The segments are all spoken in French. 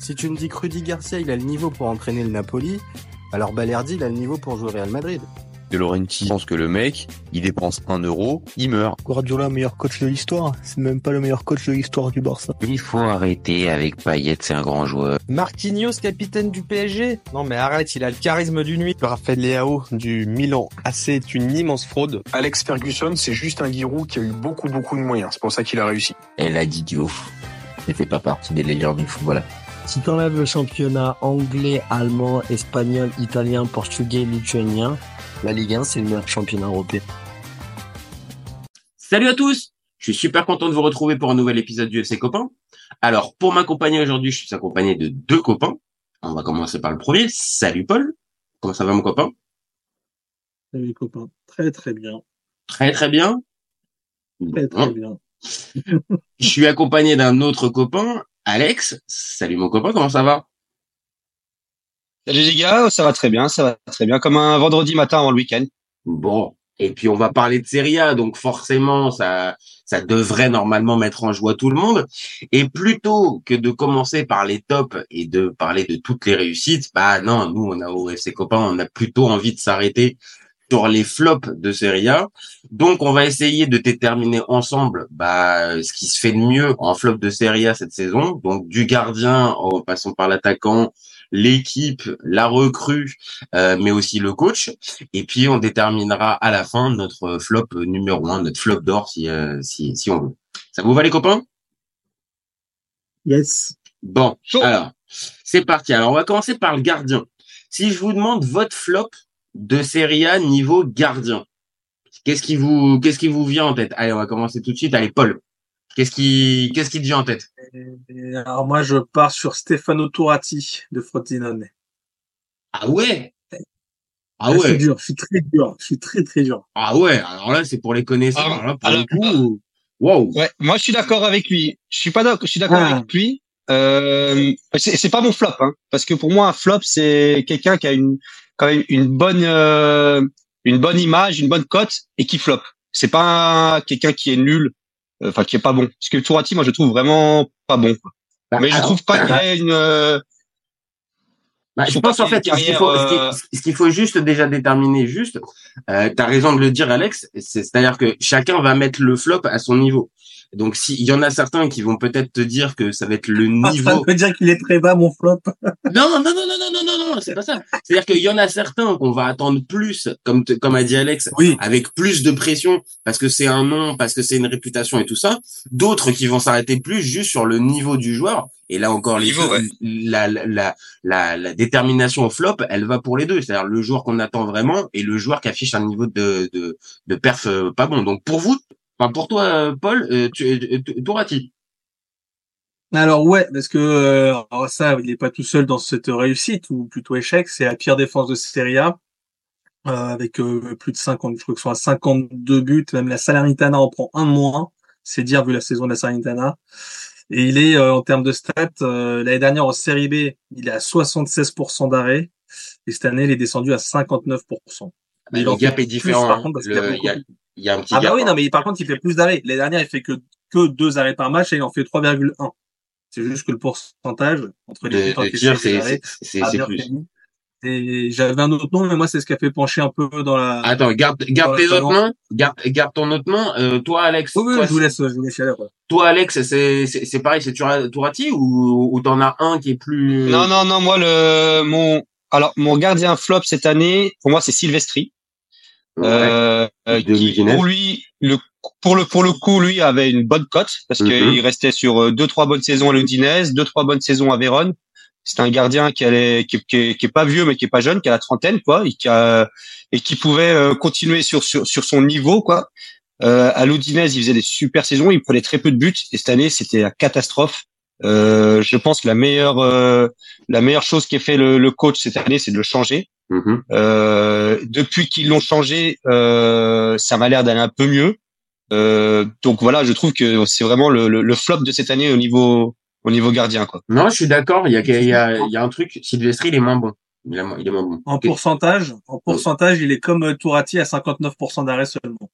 Si tu me dis que Rudy Garcia, il a le niveau pour entraîner le Napoli, alors Balerdi, il a le niveau pour jouer au Real Madrid. De Laurenti pense que le mec, il dépense un euro, il meurt. Guardiola, meilleur coach de l'histoire. C'est même pas le meilleur coach de l'histoire du Barça. Il faut arrêter avec Payet, c'est un grand joueur. Marquinhos, capitaine du PSG Non mais arrête, il a le charisme d'une nuit. Raphaël Leao du Milan AC est une immense fraude. Alex Ferguson, c'est juste un Giroud qui a eu beaucoup beaucoup de moyens. C'est pour ça qu'il a réussi. Elle a dit Diouf. Ne fait pas partie des légendes du football. Si t'enlèves le championnat anglais, allemand, espagnol, italien, portugais, lituanien, la Ligue 1, c'est le meilleur championnat européen. Salut à tous Je suis super content de vous retrouver pour un nouvel épisode du FC Copain. Alors, pour m'accompagner aujourd'hui, je suis accompagné de deux copains. On va commencer par le premier. Salut Paul Comment ça va mon copain? Salut les copains. Très très bien. Très très bien Très très bien. je suis accompagné d'un autre copain, Alex. Salut mon copain, comment ça va? Salut les gars, ça va très bien, ça va très bien, comme un vendredi matin avant le week-end. Bon, et puis on va parler de Serie A, donc forcément ça ça devrait normalement mettre en joie tout le monde. Et plutôt que de commencer par les tops et de parler de toutes les réussites, bah non, nous on a au FC Copains, on a plutôt envie de s'arrêter sur les flops de Serie A. Donc on va essayer de déterminer ensemble bah, ce qui se fait de mieux en flop de Serie A cette saison. Donc du gardien en passant par l'attaquant, l'équipe, la recrue, euh, mais aussi le coach. Et puis on déterminera à la fin notre flop numéro un, notre flop d'or si, euh, si, si on veut. Ça vous va les copains? Yes. Bon, alors c'est parti. Alors on va commencer par le gardien. Si je vous demande votre flop de Serie A niveau gardien, qu'est-ce qui vous qu'est-ce qui vous vient en tête? Allez, on va commencer tout de suite. Allez, Paul. Qu'est-ce qui qu'est-ce qui te vient en tête? Et alors moi, je pars sur Stefano Turati de Frosinone. Ah ouais? Ah Ah, C'est ouais dur. Je suis très dur. Je suis très très dur. Ah ouais Alors là, c'est pour les connaisseurs. Ah, Alors là, pour alors- le coup, wow. Ouais, moi je suis d'accord avec lui. Je suis pas d'accord, je suis d'accord Ah. avec lui. Euh, c'est c'est pas mon flop, hein, parce que pour moi un flop c'est quelqu'un qui a une quand même une bonne euh, une bonne image, une bonne cote et qui flop. C'est pas quelqu'un qui est nul, euh, enfin qui est pas bon. Parce que Tourati, moi je trouve vraiment pas bon. quoi. Bah, Mais je trouve pas qu'il y ait une euh, Bah, Je pense en fait, ce qu'il faut, ce qu'il- faut juste déjà déterminer juste, euh, tu as raison de le dire Alex, c'est- c'est-à-dire que chacun va mettre le flop à son niveau. Donc s'il y en a certains qui vont peut-être te dire que ça va être le Ah, ça niveau veut dire qu'il est très bas mon flop. Non, non, non, non, non, non, non, non, c'est pas ça. C'est-à-dire qu'il y en a certains qu'on va attendre plus, comme te- comme a dit Alex, Oui. avec plus de pression parce que c'est un nom, parce que c'est une réputation et tout ça. D'autres qui vont s'arrêter plus juste sur le niveau du joueur. Et là encore, les Niveau, ouais. la, la, la, la, la détermination au flop, elle va pour les deux. C'est-à-dire le joueur qu'on attend vraiment et le joueur qui affiche un niveau de de, de perf euh, pas bon. Donc pour vous, enfin pour toi, euh, Paul, euh, tu, euh, tu- Tourati. Alors ouais, parce que euh, alors ça, il est pas tout seul dans cette réussite ou plutôt échec. C'est la pire défense de Serie A. euh, avec euh, plus de 50, je crois que ce sont à 52 buts. Même la Salernitana en prend un de moins. C'est dire vu la saison de la Salernitana. Et il est euh, en termes de stats euh, l'année dernière en Série B, il est à 76% d'arrêt. Et cette année, il est descendu à 59%. Mais le gap est différent. plus, hein. contre, Le- Il y a, il y a un petit Ah gap. bah oui, non, mais par contre, il fait plus d'arrêts. L'année dernière, il fait que, que deux arrêts par match et il en fait 3,1. C'est juste que le pourcentage entre les de, buts de encaissés tir, et les c'est plus. Et j'avais un autre nom, mais moi, c'est ce qui a fait pencher un peu dans la... Attends, garde garde tes autres noms. Garde garde ton autre nom. Euh, toi, Alex. Oui, oui, toi, je vous laisse, je vous laisse aller, toi, Alex, c'est c'est c'est pareil, c'est Tura- Tourati ou ou t'en as un qui est plus. Non, non, non, moi, le, mon, alors, mon gardien flop cette année, pour moi, c'est Silvestri. Ouais. Euh, qui, pour lui, le, pour le, pour le coup, lui avait une bonne cote parce qu'il restait sur euh, deux, trois bonnes saisons à l'Udinese, deux, trois bonnes saisons à Vérone. C'est un gardien qui, allait, qui, qui, est, qui est pas vieux, mais qui est pas jeune, qui a la trentaine, quoi, et qui a, et qui pouvait euh, continuer sur, sur, sur son niveau, quoi. Euh, à l'Udinese, il faisait des super saisons, il prenait très peu de buts, et cette année, c'était la catastrophe. Euh, je pense que la meilleure, euh, la meilleure chose qu'ait fait le, le coach cette année, c'est de le changer. Mhm. Euh, depuis qu'ils l'ont changé, euh, ça m'a l'air d'aller un peu mieux. Euh, donc voilà, je trouve que c'est vraiment le, le, le flop de cette année au niveau au niveau gardien quoi. Non, je suis d'accord. Il y a il y a il y a un truc. Sylvestri, il est moins bon. Il est, moins- il est moins bon. En pourcentage, en pourcentage, il est comme euh, Tourati à 59% d'arrêt seulement.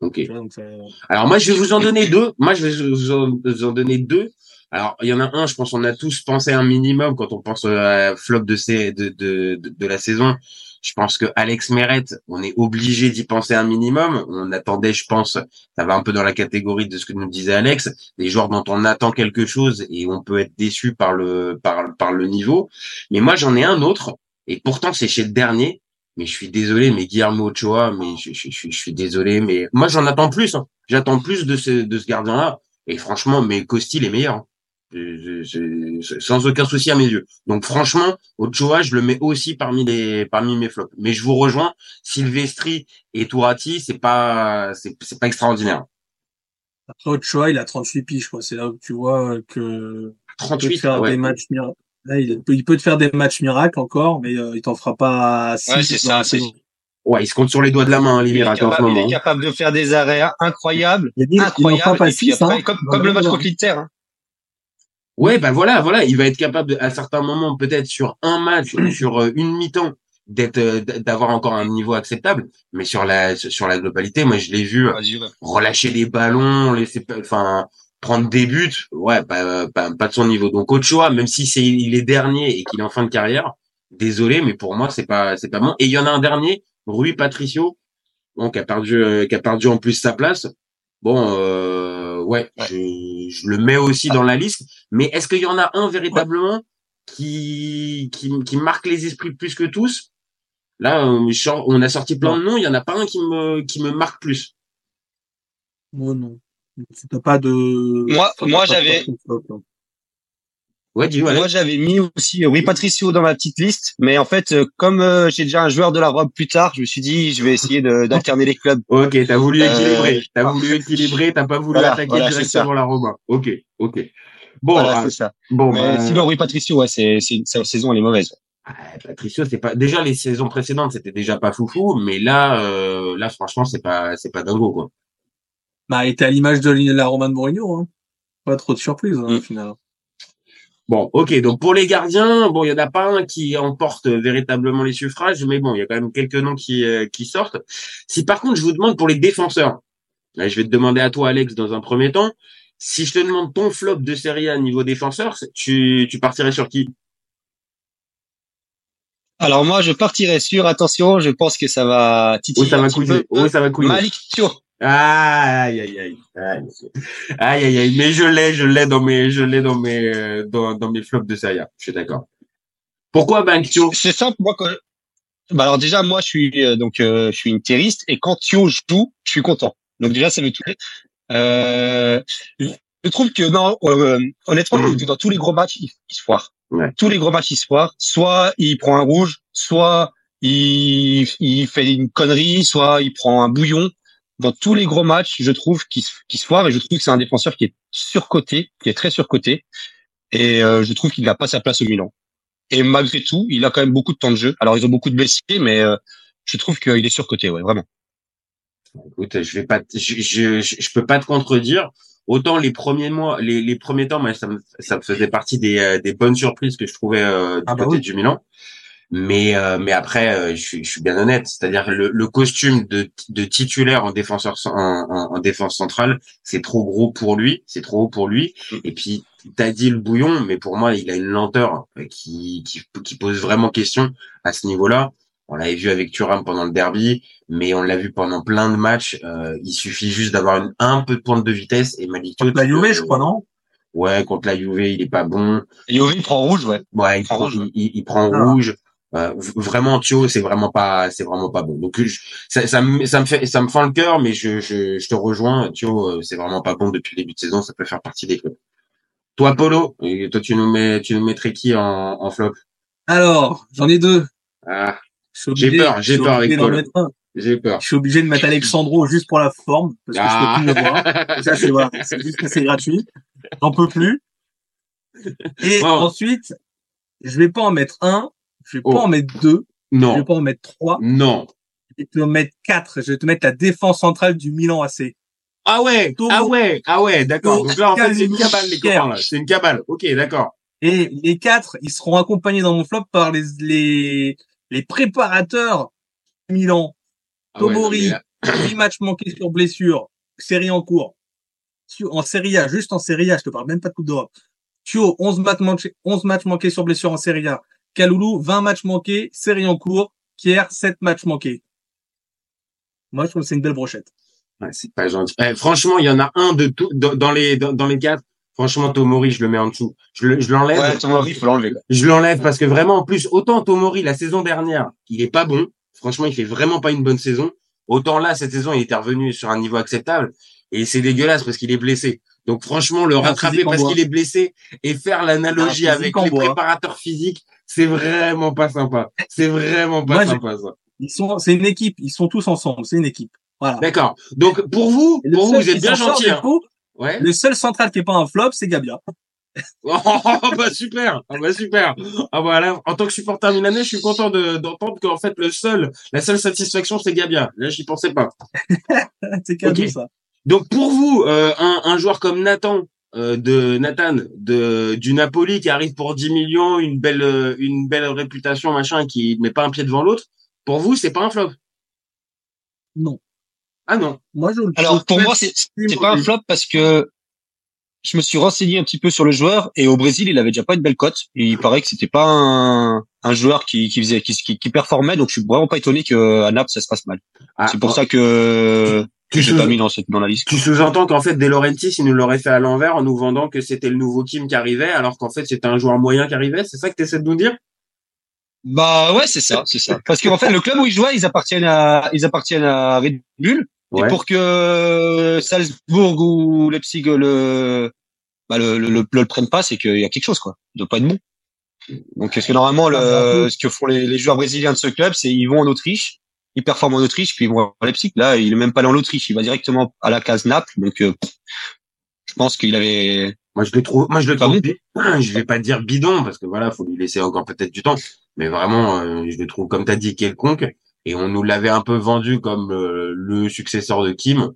Ok. Donc ça- Alors moi, je vais vous en donner deux. Moi, je vais vous en, vous en donner deux Alors, il y en a un, je pense, on a tous pensé un minimum quand on pense à flop de, ces, de, de, de, la saison. Je pense que Alex Meret, on est obligé d'y penser un minimum. On attendait, je pense, ça va un peu dans la catégorie de ce que nous disait Alex, des joueurs dont on attend quelque chose et on peut être déçu par le par, par le niveau. Mais moi, j'en ai un autre, et pourtant c'est chez le dernier. Mais je suis désolé, mais Guillermo Ochoa, mais je, je, je, je suis désolé, mais moi j'en attends plus. Hein. J'attends plus de ce de ce gardien-là. Et franchement, mais Costil est meilleur. hein. Je- je- je- sans aucun souci à mes yeux. Donc franchement, Ochoa, je le mets aussi parmi les parmi mes flops. Mais je vous rejoins, Silvestri et Tourati, c'est pas c'est c'est pas extraordinaire. Après, Ochoa, il a 38 piges, quoi. C'est là où tu vois que il peut te 38, faire ouais. des matchs miracles. Là, il peut, il peut te faire des matchs miracles encore, mais euh, il t'en fera pas 6 Ouais, c'est ça, c'est- Ouais, il se compte sur les doigts de la main, hein, les Il est, miracles en ce capable, il moment. est capable de faire des arrêts incroyables, Il incroyables. pas et passé puis ça. après, comme, comme le match contre l'Inter. Hein. Ouais, ben voilà, voilà, il va être capable de- à certains moments, peut-être sur un match ou sur euh, une mi-temps, d'être euh, d'avoir encore un niveau acceptable. Mais sur la sur la globalité, moi je l'ai vu euh, relâcher les ballons, laisser, enfin prendre des buts, ouais, pas, pas, pas de son niveau. Donc Ochoa, même si c'est il est dernier et qu'il est en fin de carrière, désolé, mais pour moi c'est pas c'est pas bon. Et il y en a un dernier, Rui Patricio, bon, qui a perdu euh, qui a perdu en plus sa place. Bon, euh, ouais, Je, je le mets aussi dans la liste. Mais est-ce qu'il y en a un véritablement qui, qui qui marque les esprits plus que tous? Là, on a sorti plein de noms, il y en a pas un qui me qui me marque plus. Moi, non. T'as pas de... Moi- moi, j'avais-. Ouais, dis Moi, j'avais mis aussi euh, oui Patricio dans ma petite liste, mais en fait, euh, comme euh, j'ai déjà un joueur de la robe plus tard, je me suis dit, je vais essayer de- d'alterner les clubs. Ok, t'as voulu Euh, équilibrer. T'as voulu équilibrer, t'as pas voulu Voilà, attaquer voilà, directement la Robin. Ok, ok. Bon, voilà, c'est ça. bon, Mais bah, sinon, oui Patricio, ouais, c'est c'est sa saison elle est mauvaise. ah, Patricio, c'est pas déjà les saisons précédentes, c'était déjà pas foufou, mais là, euh, là, franchement, c'est pas, c'est pas dingo quoi. Bah, était à l'image de la Roman Mourinho, hein. Pas trop de surprise, hein, Mm. au final. Bon, ok. Donc pour les gardiens, bon, il y en a pas un qui emporte véritablement les suffrages, mais bon, il y a quand même quelques noms qui euh, qui sortent. Si par contre, je vous demande pour les défenseurs, là, je vais te demander à toi, Alex, dans un premier temps, si je te demande ton flop de Serie A niveau défenseur, tu tu partirais sur qui? Alors moi, je partirais sur, attention, je pense que ça va titiller Où ça va peu. Où ça va Malik Thio. Aïe, aïe, aïe, aïe, aïe, aïe, aïe, mais je l'ai, je l'ai dans mes, je l'ai dans mes, euh, dans, dans mes flops de Serie A. Je suis d'accord. Pourquoi Bankio C'est simple, moi quand bah alors déjà moi je suis euh, donc euh, je suis une terroriste et quand Thio joue, je suis content. Donc déjà ça me touche. Euh, je trouve que non euh, honnêtement dans tous les gros matchs il, il se foire. Ouais. Tous les gros matchs il se foire. Soit il prend un rouge, soit il il fait une connerie, soit il prend un bouillon. Dans tous les gros matchs, je trouve qu'il se, foire et je trouve que c'est un défenseur qui est surcoté, qui est très surcoté. Et euh, je trouve qu'il n'a pas sa place au Milan. Et malgré tout, il a quand même beaucoup de temps de jeu. Alors, ils ont beaucoup de blessés, mais euh, je trouve qu'il est surcoté, ouais, vraiment. Écoute, je vais pas, te- je, je, je, peux pas te contredire. Autant les premiers mois, les, les premiers temps, moi, ça me, ça me faisait partie des, euh, des bonnes surprises que je trouvais euh, du Ah bah côté oui. du Milan. Mais, euh, mais après, euh, je, suis, je suis bien honnête. C'est-à-dire le, le costume de, de titulaire en défenseur en, en, en défense centrale, c'est trop gros pour lui. C'est trop haut pour lui. Et puis, t'as dit le bouillon, mais pour moi, il a une lenteur qui, qui, qui pose vraiment question à ce niveau-là. On l'avait vu avec Thuram pendant le derby, mais on l'a vu pendant plein de matchs. Euh, il suffit juste d'avoir une- un peu de pointe de vitesse et Malik Thiaw, La Juve, je crois, non? Ouais, contre la Juve, il est pas bon. Et Yovi prend rouge, ouais. Ouais, il prend rouge, il, il- il prend Ah. rouge. Euh, vraiment, Thio, c'est vraiment pas, c'est vraiment pas bon. Donc, je- ça, ça, me, ça me fait, ça me fend le cœur, mais je, je, je te rejoins. Thio, euh, c'est vraiment pas bon depuis le début de saison. Ça peut faire partie des clubs. Toi, Polo, et toi, tu nous mets, tu nous mettrais qui en, en flop? Alors, j'en ai deux. Ah, J'ai peur, j'ai peur avec un. j'ai peur. Je suis obligé de mettre Alexandro juste pour la forme, parce que Ah. je peux plus le voir. Ça, c'est voilà, c'est juste que c'est gratuit. J'en peux plus. Et Bon. ensuite, je vais pas en mettre un, je vais Oh. pas en mettre deux, je vais Non, pas en mettre trois, non. je vais te mettre quatre. Je vais te mettre la défense centrale du Milan AC. Ah ouais, ah ouais, ah ouais, d'accord. Donc là, en fait, c'est une cabale, les copains, là. C'est une cabale. Ok, d'accord. Et les quatre, ils seront accompagnés dans mon flop par les, les, les préparateurs du Milan. Ah ouais, non, Tomori, là- 8 matchs manqués sur blessure, série en cours. En Serie A, juste en Serie A, je te parle même pas de Coupe d'Europe. Thio, 11 matchs manqués, 11 matchs manqués sur blessure en Serie A. Kaloulou, 20 matchs manqués, série en cours. Kier, 7 matchs manqués. Moi, je trouve que c'est une belle brochette. Ouais, c'est pas gentil. Eh, franchement, il y en a un de tout dans, dans les dans, dans les quatre. Franchement, Tomori, je le mets en dessous. Je le- je l'enlève. Ouais, Tomori, faut l'enlever. Je l'enlève parce que vraiment, en plus, autant Tomori la saison dernière, il est pas bon. Franchement, il fait vraiment pas une bonne saison. Autant là, cette saison, il était revenu sur un niveau acceptable. Et c'est dégueulasse parce qu'il est blessé. Donc franchement, le Ah, rattraper parce qu'il est blessé et faire l'analogie Ah, avec les bois. préparateurs physiques, c'est vraiment pas sympa. C'est vraiment pas Moi, sympa ça. Ils sont, c'est une équipe. Ils sont tous ensemble. C'est une équipe. Voilà. D'accord. Donc pour vous, Et pour vous, vous êtes bien gentil. Hein. Ouais. Le seul central qui est pas un flop, c'est Gabia. Oh bah super, ah bah super. Ah bah là, en tant que supporter milanais, je suis content de- d'entendre qu'en fait le seul, la seule satisfaction c'est Gabia. Là, j'y pensais pas. c'est cadeau, Ok. ça. Donc pour vous, euh, un, un joueur comme Nathan euh, de Nathan de du Napoli qui arrive pour 10 millions, une belle euh, une belle réputation machin, et qui met pas un pied devant l'autre. Pour vous, c'est pas un flop? Non. Ah non. Moi, je le Alors pour moi, c'est c'est pas un flop parce que je me suis renseigné un petit peu sur le joueur et au Brésil, il avait déjà pas une belle cote. Et il paraît que c'était pas un, un joueur qui, qui faisait qui, qui, qui performait. Donc je suis vraiment pas étonné que à Naples ça se passe mal. Ah, c'est pour ça que que j'ai sous- pas mis dans cette dans la liste. Tu sous-entends qu'en fait, De Laurentiis, il nous l'aurait fait à l'envers en nous vendant que c'était le nouveau Kim qui arrivait, alors qu'en fait, c'était un joueur moyen qui arrivait. C'est ça que tu essaies de nous dire? Bah ouais, c'est ça, c'est ça. Parce qu'en fait, le club où ils jouaient, ils appartiennent à ils appartiennent à Red Bull. Ouais. Et pour que Salzbourg ou Leipzig le bah le, le, le, le prennent pas, c'est qu'il y a quelque chose quoi. Il doit pas être bon. Donc parce que normalement le ce que font les, les joueurs brésiliens de ce club, c'est ils vont en Autriche, ils performent en Autriche, puis ils vont à Leipzig. Là, il est même pas allé en Autriche, il va directement à la case Naples. Donc euh, je pense qu'il avait Moi, je le trouve, moi, je le Pas trouve, bon. bi- je vais pas dire bidon, parce que voilà, faut lui laisser encore peut-être du temps. Mais vraiment, euh, je le trouve, comme t'as dit, quelconque. Et on nous l'avait un peu vendu comme euh, le successeur de Kim.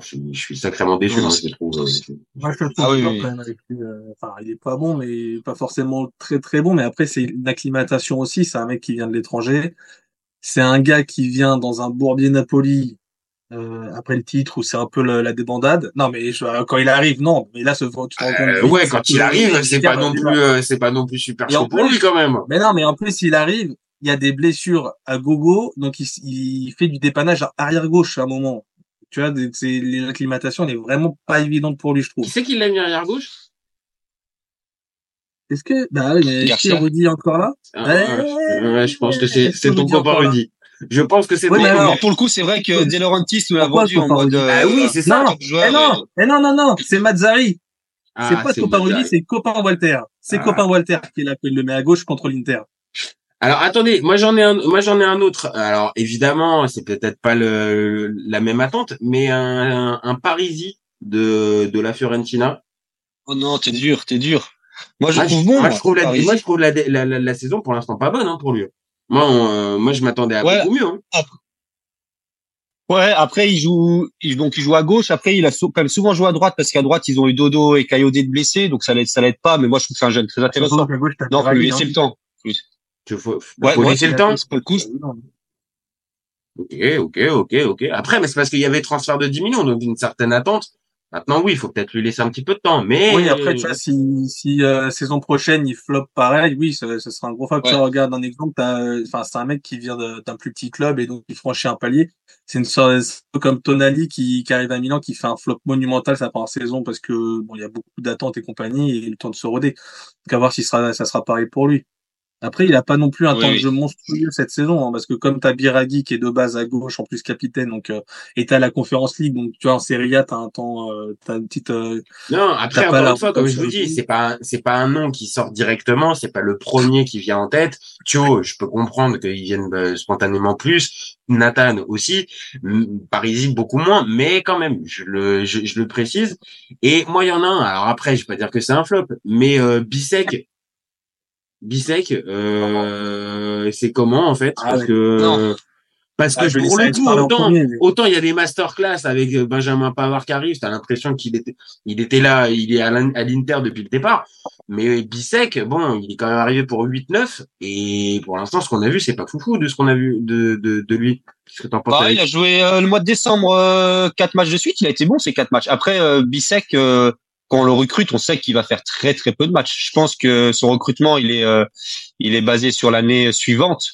Je, suis- je suis sacrément déçu, moi, je le trouve. euh, Moi, je le trouve Ah oui, oui. quand même avec lui. euh, Enfin, il est pas bon, mais pas forcément très très bon. Mais après, c'est une acclimatation aussi. C'est un mec qui vient de l'étranger. C'est un gars qui vient dans un bourbier Napoli euh, après le titre où c'est un peu le- la débandade. Non, mais je- quand il arrive, non. Mais là, ce, tu te rends compte Euh, ouais, c'est quand il arrive, c'est pas non plus, euh, c'est pas non plus super chaud pour lui quand même. Mais non, mais en plus, il arrive, il y a des blessures à gogo, donc il, il fait du dépannage à arrière gauche à un moment. Tu vois, des- c'est l'acclimatation n'est vraiment pas évidente pour lui, je trouve. Qui c'est qui l'a mis arrière gauche? Est-ce que, bah oui, mais est-ce Garcia. qu'il est Rudy encore là? Ah, Ouais. ouais, ouais, je pense que c'est, c'est ton copain là Rudy. Je pense que c'est Ouais, ton mais copain. alors- pour le coup, c'est vrai que De Laurentiis nous l'a vendu en mode Rudy euh, Ah oui, c'est ça. Non, eh non, eh non, non, non, c'est Mazzari. Ah, c'est pas copain. Rudy, c'est copain Walter. C'est Ah. copain Walter qui l'appelle le met à gauche contre l'Inter. Alors attendez, moi j'en ai un, moi j'en ai un autre. Alors évidemment, c'est peut-être pas le, la même attente, mais un, un, un Parisi de de la Fiorentina. Oh non, t'es dur, t'es dur. Moi, je moi, trouve je, bon. moi, je trouve la, moi je trouve la, la, la, la saison pour l'instant pas bonne hein, pour lui. Moi, on, euh, moi je m'attendais à Ouais. beaucoup mieux. Hein. Ouais, après il joue, il, donc il joue à gauche. Après il a quand même souvent joué à droite parce qu'à droite ils ont eu Dodo et Kayodé de blessés, donc ça l'aide, ça l'aide pas. Mais moi je trouve que c'est un jeune très intéressant. Qu'à gauche, Non, faut lui laisser hein. le temps. Tu faut, Ouais, faut ouais, laisser le a temps. fait le coup. Ok, ok, ok, ok. Après, mais c'est parce qu'il y avait transfert de 10 millions, donc une certaine attente. Maintenant, oui, il faut peut-être lui laisser un petit peu de temps. Mais Oui, après, tu vois, si, si euh, saison prochaine il flop pareil, oui, ce, ce sera un gros facteur. Ouais. Regarde un exemple, t'as, euh, enfin, c'est un mec qui vient d'un plus petit club et donc il franchit un palier. C'est une sorte comme Tonali qui, qui arrive à Milan, qui fait un flop monumental sa première saison parce que bon, il y a beaucoup d'attentes et compagnie et le temps de se roder. Donc à voir si sera, ça sera pareil pour lui. Après, il a pas non plus un Oui, temps de jeu monstrueux cette saison, hein, parce que comme t'as Biraghi qui est de base à gauche, en plus capitaine, donc euh, et t'as la Conférence League, donc tu vois en Serie A t'as un temps, euh, t'as une petite euh, Non, après, encore la une fois, comme je vous dis, c'est pas, c'est pas un nom qui sort directement, c'est pas le premier qui vient en tête. Thio, je peux comprendre qu'il vienne euh, spontanément plus. Nathan aussi. Parisi, beaucoup moins, mais quand même, je le, je, je le précise. Et moi, il y en a un. Alors après, je vais pas dire que c'est un flop, mais euh, Bisek, Bisek, euh, c'est comment, en fait? Ah Parce que, Non. parce que Ah, je pour le coup, autant, premier, mais- autant il y a des masterclass avec euh, Benjamin Pavard qui arrive, t'as l'impression qu'il était, il était là, il est à l'in- à l'Inter depuis le départ. Mais Bisek, bon, il est quand même arrivé pour 8-9, et pour l'instant, ce qu'on a vu, c'est pas foufou de ce qu'on a vu de, de, de lui. Qu'est-ce que t'en penses Bah, il a joué euh, le mois de décembre euh, quatre matchs de suite. Il a été bon ces quatre matchs. Après euh, Bissek, euh, quand on le recrute, on sait qu'il va faire très très peu de matchs. Je pense que son recrutement, il est euh, il est basé sur l'année suivante,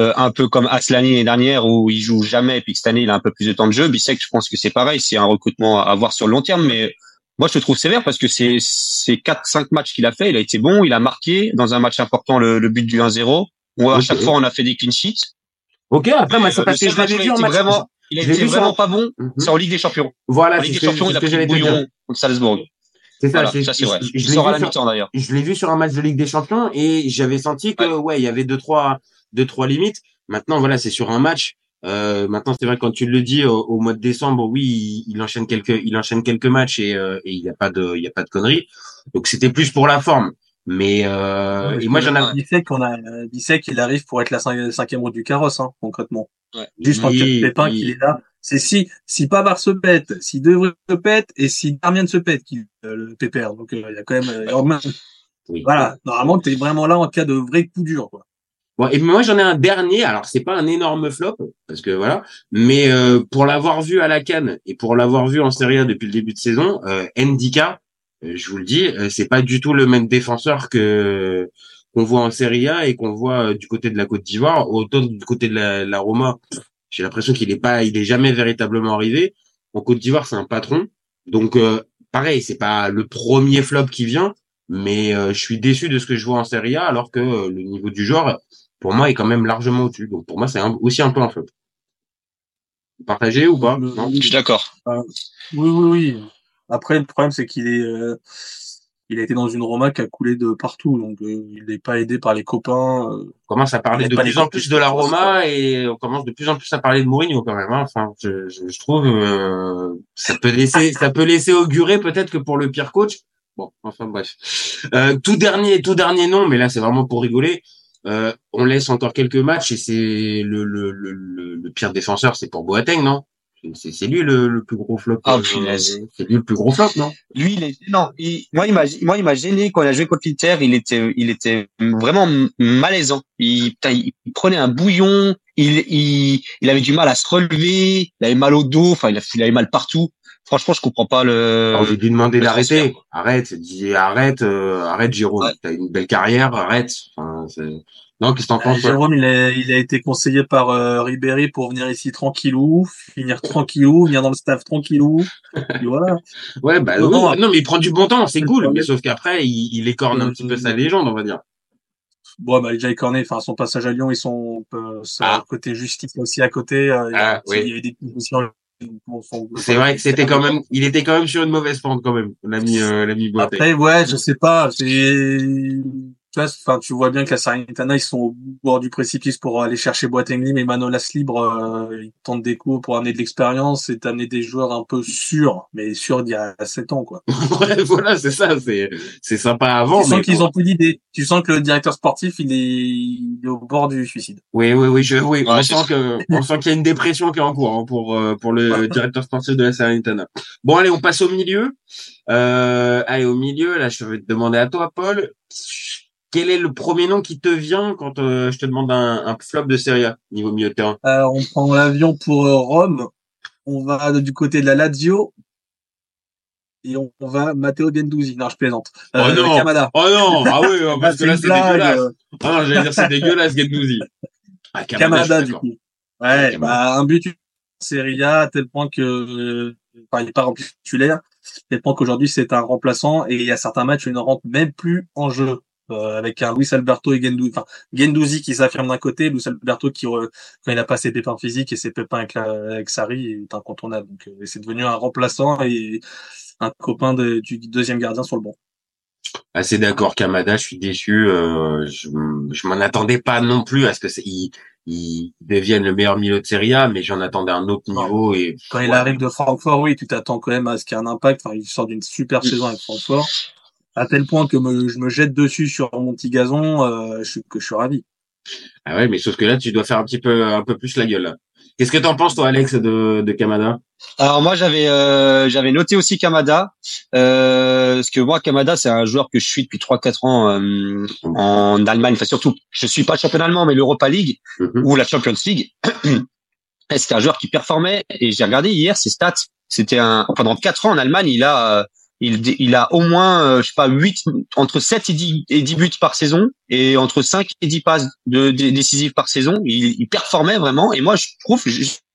euh, un peu comme Aslani l'année dernière où il joue jamais, et puis que cette année il a un peu plus de temps de jeu. Bissek, je pense que c'est pareil, c'est un recrutement à voir sur le long terme, mais moi je le trouve sévère parce que c'est c'est quatre cinq matchs qu'il a fait, il a été bon, il a marqué dans un match important le, le but du 1-0. Où à chaque fois on a fait des clean sheets. Ok, après moi c'est Euh, parce que je l'avais vu en match où il a match. été vraiment, il a été sur- vraiment pas bon, Mhm. c'est en Ligue des Champions. Voilà, En Ligue ce des que, Champions, il ce a que pris j'allais le te dire. bouillon contre Salzbourg. C'est ça, Voilà, c'est- ça c'est vrai. je- l'ai sort à vu la sur- mi-temps d'ailleurs. je l'ai vu sur un match de Ligue des Champions et j'avais senti que ouais, il y avait deux trois deux trois limites. Maintenant voilà, c'est sur un match. Euh, maintenant c'est vrai quand tu le dis au, au mois de décembre, oui, il, il enchaîne quelques il enchaîne quelques matchs et, euh, et il y a pas de il y a pas de conneries. Donc c'était plus pour la forme. Mais euh, et moi j'en ai Bissek, on a euh, Bissek, il arrive pour être la cin- cinquième roue du carrosse, hein, concrètement. Ouais. Juste en Oui, de pépin oui. qu'il est là. C'est si si Pavard se pète, si De se pète et si Darmian se pète, qui euh, le pépère. Donc euh, il y a quand même. euh, Oui. Voilà, normalement t'es vraiment là en cas de vrai coup dur. Quoi. Bon, et moi j'en ai un dernier. Alors c'est pas un énorme flop parce que voilà, mais euh, pour l'avoir vu à la Cannes et pour l'avoir vu en Serie A depuis le début de saison, euh, Ndika, je vous le dis, euh, c'est pas du tout le même défenseur que qu'on voit en Serie A et qu'on voit du côté de la Côte d'Ivoire. Autant du côté de la, la Roma, j'ai l'impression qu'il est pas, il est jamais véritablement arrivé. En Côte d'Ivoire, c'est un patron. Donc euh, pareil, c'est pas le premier flop qui vient, mais euh, je suis déçu de ce que je vois en Serie A alors que euh, le niveau du genre pour moi, est quand même largement au-dessus. Donc pour moi, c'est un- aussi un peu un flop. Partagé ou pas? Non? Je suis d'accord. Oui, oui, oui. Après, le problème, c'est qu'il est, euh, il a été dans une Roma qui a coulé de partout, donc euh, il n'est pas aidé par les copains. euh. On commence à parler de plus en plus de la. Roma et on commence de plus en plus à parler de Mourinho quand même. hein. Enfin, je, je, je trouve euh, ça peut laisser ça peut laisser augurer peut-être que pour le pire coach. Bon, enfin bref. Euh, tout dernier tout dernier nom, mais là c'est vraiment pour rigoler. Euh, on laisse encore quelques matchs et c'est le, le, le, le, le pire défenseur, c'est pour Boateng, non? C'est lui le, le plus gros flop. Ah, euh, c'est lui le plus gros flop, non? Lui, il est non. Il, moi, il m'a, moi, il m'a gêné quand il a joué contre l'Inter. Il était, il était vraiment malaisant. Il, putain, il, il prenait un bouillon. Il, il, il avait du mal à se relever. Il avait mal au dos. Enfin, il, a- il avait mal partout. Franchement, je comprends pas le. Alors, j'ai dû demander le d'arrêter. Arrête, dis arrête, euh, arrête. Ouais. T'as une belle carrière, arrête. Enfin, non, qu'est-ce que t'en Euh, penses Jérôme, il a, il a été conseillé par euh, Ribéry pour venir ici tranquillou, finir tranquillou, venir dans le staff tranquillou. Et voilà. Ouais, bah Non, non. non, mais il prend du bon temps, c'est cool. Mais sauf qu'après, il, il écorne un Euh, petit peu sa légende, on va dire. Bon, bah, déjà écorné. Enfin, son passage à Lyon et son, euh, Ah. côté justice aussi à côté. euh, Ah, oui. il y des C'est vrai que c'était quand même, il était quand même sur une mauvaise pente quand même, l'ami, euh, l'ami. Après, ouais, je sais pas. C'est, tu vois, enfin, tu vois bien que la Salernitana, ils sont au bord du précipice pour aller chercher Boateng Lim et Manolas libre. euh, ils tentent des coups pour amener de l'expérience et amener des joueurs un peu sûrs, mais sûrs d'il y a sept ans, quoi. ouais, voilà, c'est ça, c'est, c'est sympa avant, tu sens mais qu'ils ont plus d'idées. Tu sens que le directeur sportif, il est, il est au bord du suicide. Oui, oui, oui, je, oui. on sent que, on sent qu'il y a une dépression qui est en cours hein, pour euh, pour le directeur sportif de la Salernitana. Bon, allez, on passe au milieu. Euh, allez, au milieu, là, je vais te demander à toi, Paul, quel est le premier nom qui te vient quand euh, je te demande un, un flop de Serie A niveau milieu de terrain? Euh, on prend l'avion pour euh, Rome. On va du côté de la Lazio. Et on, on va Matteo Gendouzi. Non, je plaisante. Euh, Oh non. Kamada. Oh non, ah oui, parce que là, c'est dégueulasse. Ah non, j'allais dire c'est dégueulasse, Gendouzi. Ah, Kamada, du coup. Ouais, bah, un but Serie A à tel point que, euh, enfin, il n'est pas rempli titulaire, à tel point qu'aujourd'hui c'est un remplaçant et il y a certains matchs où il ne rentre même plus en jeu. Euh, avec un Luis Alberto et Gendouzi, enfin Gendouzi qui s'affirme d'un côté, Luis Alberto qui re- quand il a pas ses pépins physiques et ses pépins avec, la, avec Sarri est incontournable. Donc euh, c'est devenu un remplaçant et un copain de- du deuxième gardien sur le banc. Assez d'accord, Kamada, je suis déçu. Euh, je je m'en attendais pas non plus à ce que c'est- il, il devienne le meilleur milieu de Serie A, mais j'en attendais un autre niveau et Quand il arrive de Francfort, oui, tu t'attends quand même à ce qu'il y ait un impact. Enfin, il sort d'une super saison avec Francfort, à tel point que me- je me jette dessus sur mon petit gazon, euh, je suis que je suis ravi. ah ouais, mais sauf que là tu dois faire un petit peu un peu plus la gueule. Qu'est-ce que t'en penses toi, Alex, de de Kamada? Alors moi j'avais euh, j'avais noté aussi Kamada euh, parce que moi Kamada c'est un joueur que je suis depuis 3-4 ans euh, en Allemagne enfin surtout je suis pas champion allemand mais l'Europa League Mhm. ou la Champions League c'était un joueur qui performait et j'ai regardé hier ses stats c'était un pendant 4 ans en Allemagne il a euh, il, il a au moins, euh, je sais pas, 8, entre 7 et 10, et 10 buts par saison et entre 5 et 10 passes de, de- décisives par saison. Il, il performait vraiment. Et moi, je trouve,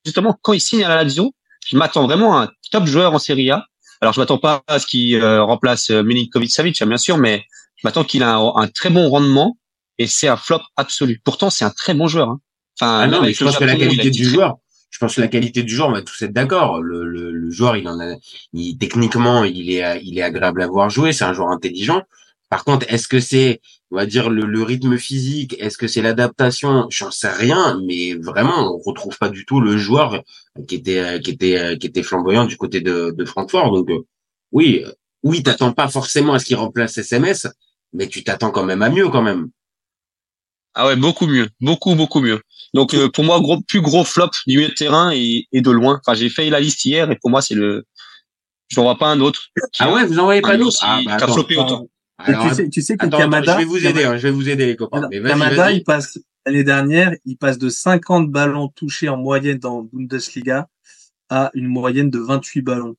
justement, quand il signe à la Lazio, je m'attends vraiment à un top joueur en Serie A. Alors, je m'attends pas à ce qu'il euh, remplace euh, Milinkovic-Savic, hein, bien sûr, mais je m'attends qu'il a un, un très bon rendement et c'est un flop absolu. Pourtant, c'est un très bon joueur. Hein. Enfin, Ah non, mais je le pense que la qualité du joueur, je pense que la qualité du joueur, on va tous être d'accord. Le, le, le joueur, il en a, il, techniquement, il est, il est agréable à voir jouer. C'est un joueur intelligent. Par contre, est-ce que c'est, on va dire, le, le rythme physique? Est-ce que c'est l'adaptation? J'en sais rien, mais vraiment, on retrouve pas du tout le joueur qui était, qui était, qui était flamboyant du côté de, de Francfort. Donc, euh, oui, euh, oui, t'attends pas forcément à ce qu'il remplace SMS, mais tu t'attends quand même à mieux, quand même. Ah ouais, beaucoup mieux, beaucoup beaucoup mieux. Donc euh, pour moi, gros, plus gros flop du milieu de terrain et, et de loin. Enfin, j'ai fait la liste hier et pour moi c'est le. Je n'en vois pas un autre. Ah ouais, vous en voyez pas Un d'autres aussi Ah, qui bah, a flopé autant. Alors, tu sais, tu sais que attends, attends, Kamada, je vais vous aider, hein, je vais vous aider les copains. Mais Kamada, il passe l'année dernière, il passe de 50 ballons touchés en moyenne dans Bundesliga à une moyenne de 28 ballons.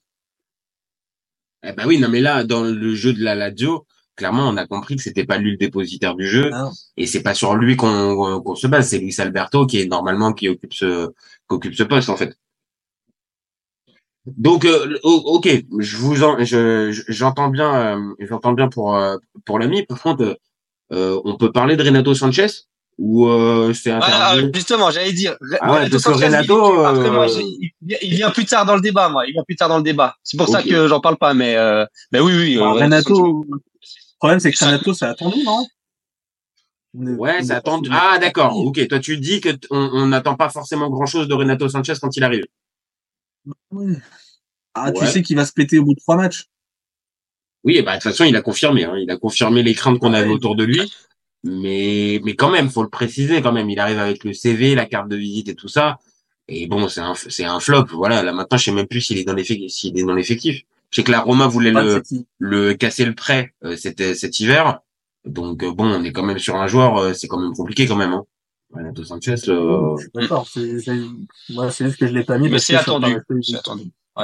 Eh ben oui, non mais là, dans le jeu de la Lazio, clairement, on a compris que c'était pas lui le dépositaire du jeu, Ah. et c'est pas sur lui qu'on se base, c'est Luis Alberto qui est normalement qui occupe ce qui occupe ce poste en fait. Donc, euh, ok, je vous en, je je- j'entends bien, euh, j'entends bien pour euh, pour l'ami. Par contre, on peut parler de Renato Sanchez ou c'est Ah, interdit justement, j'allais dire. Ah ouais, Renato Sanchez, il- après, moi, j'ai- il, vient- plus tard dans le débat, moi. Il vient plus tard dans le débat. C'est pour ça que j'en parle pas, mais mais oui, oui. Alors, euh, Renato, problème c'est que Renato, c'est attendu, non? Ouais, ça attend. Ah d'accord, ok. Toi, tu dis que on n'attend pas forcément grand chose de Renato Sanchez quand il arrive. Ouais. Ah, tu sais qu'il va se péter au bout de trois matchs. Oui, et bah, de toute façon, il a confirmé. Hein. Il a confirmé les craintes qu'on avait autour de lui. Mais, mais quand même, faut le préciser quand même. Il arrive avec le CV, la carte de visite et tout ça. Et bon, c'est un, c'est un flop. Voilà. Là, maintenant, je sais même plus s'il est dans l'effectif. S'il est dans l'effectif. Je sais que la Roma voulait le, le casser le prêt euh, c'était cet hiver. Donc euh, bon, on est quand même sur un joueur. euh, c'est quand même compliqué quand même. Hein. Renato Sanchez. euh, Je suis D'accord, c'est, c'est, moi, c'est juste que je l'ai pas mis Mais c'est attendu. C'est.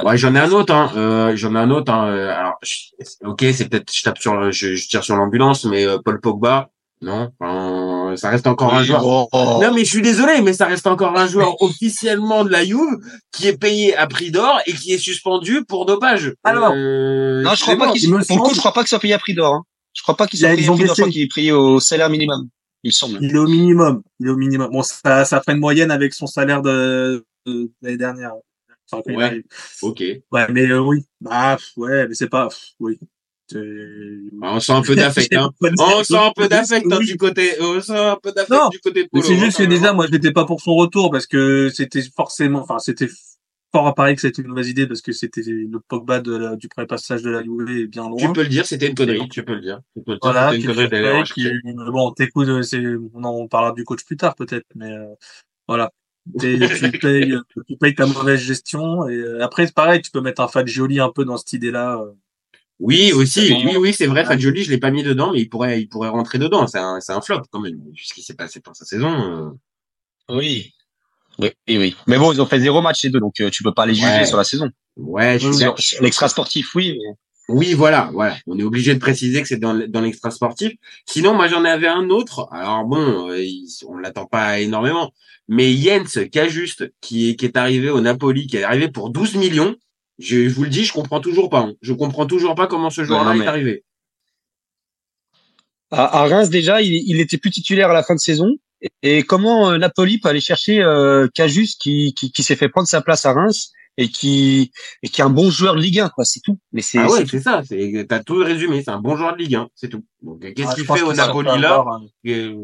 Ouais, j'en ai un autre. Hein. Euh, j'en ai un autre. Hein. Euh, Alors, je- ok, c'est peut-être je tape sur, le- je, je tire sur l'ambulance, mais euh, Paul Pogba, non, Enfin, ça reste encore un joueur. oh, oh. Non, mais je suis désolé, mais ça reste encore un joueur officiellement de la Juve qui est payé à prix d'or et qui est suspendu pour dopage. Alors, Euh, Non, je crois pas qu'il pour le coup, je crois pas qu'il soit payé à prix d'or. Hein. Je crois pas qu'il soit payé ils à prix d'or, je crois qu'il est payé au salaire minimum. Il me semble. Il est au minimum. Il est au minimum. Bon, ça, ça ferait une moyenne avec son salaire de, de l'année dernière. Ouais. Ok. Ouais, mais euh, oui. Bah, ouais, mais c'est pas, oui. On sent un peu d'affect. Hein. On sent un peu d'affect hein, Oui. du côté. On sent un peu d'affect du côté de Polo. c'est juste que hein. déjà, moi, je n'étais pas pour son retour parce que c'était forcément, enfin, c'était fort à parier que c'était une mauvaise idée parce que c'était le Pogba de la- du pré-passage de la Juve est bien loin. Tu peux le dire, c'était une connerie. Tu peux le dire. Tu peux le dire, Voilà, une connerie bon, t'écoutes, euh, c'est, on en parlera du coach plus tard peut-être, mais euh, voilà. Tu payes, tu payes ta mauvaise gestion et euh, après c'est pareil, tu peux mettre un Fagioli un peu dans cette idée-là. euh. Oui, aussi. Oui, oui, c'est vrai. Ouais. Fagioli, je l'ai pas mis dedans, mais il pourrait, il pourrait rentrer dedans. C'est un, c'est un flop quand même. Vu ce qui s'est passé pour sa saison. euh. Oui. Oui, oui. Mais bon, ils ont fait zéro match les deux, donc euh, tu peux pas les juger Ouais. sur la saison. Ouais, je suis Sur, l'extra sportif, oui. mais- Oui, voilà, voilà. On est obligé de préciser que c'est dans, dans l'extra sportif. Sinon, moi, j'en avais un autre. Alors bon, euh, il- on l'attend pas énormément. Mais Jens Cajuste, qui est, qui est arrivé au Napoli, qui est arrivé pour 12 millions. Je, je vous le dis, je comprends toujours pas. hein. Je comprends toujours pas comment ce joueur-là est arrivé. À, à Reims déjà, il, il était plus titulaire à la fin de saison. Et, et comment euh, Napoli peut aller chercher euh, Cajus qui, qui, qui s'est fait prendre sa place à Reims et qui et qui est un bon joueur de Ligue 1, quoi, c'est tout. Mais c'est Ah ouais, c'est c'est ça. C'est, t'as tout résumé. C'est un bon joueur de Ligue 1, c'est tout. Donc, euh, qu'est-ce Ah, qu'il fait au Napoli là avoir, hein. Euh,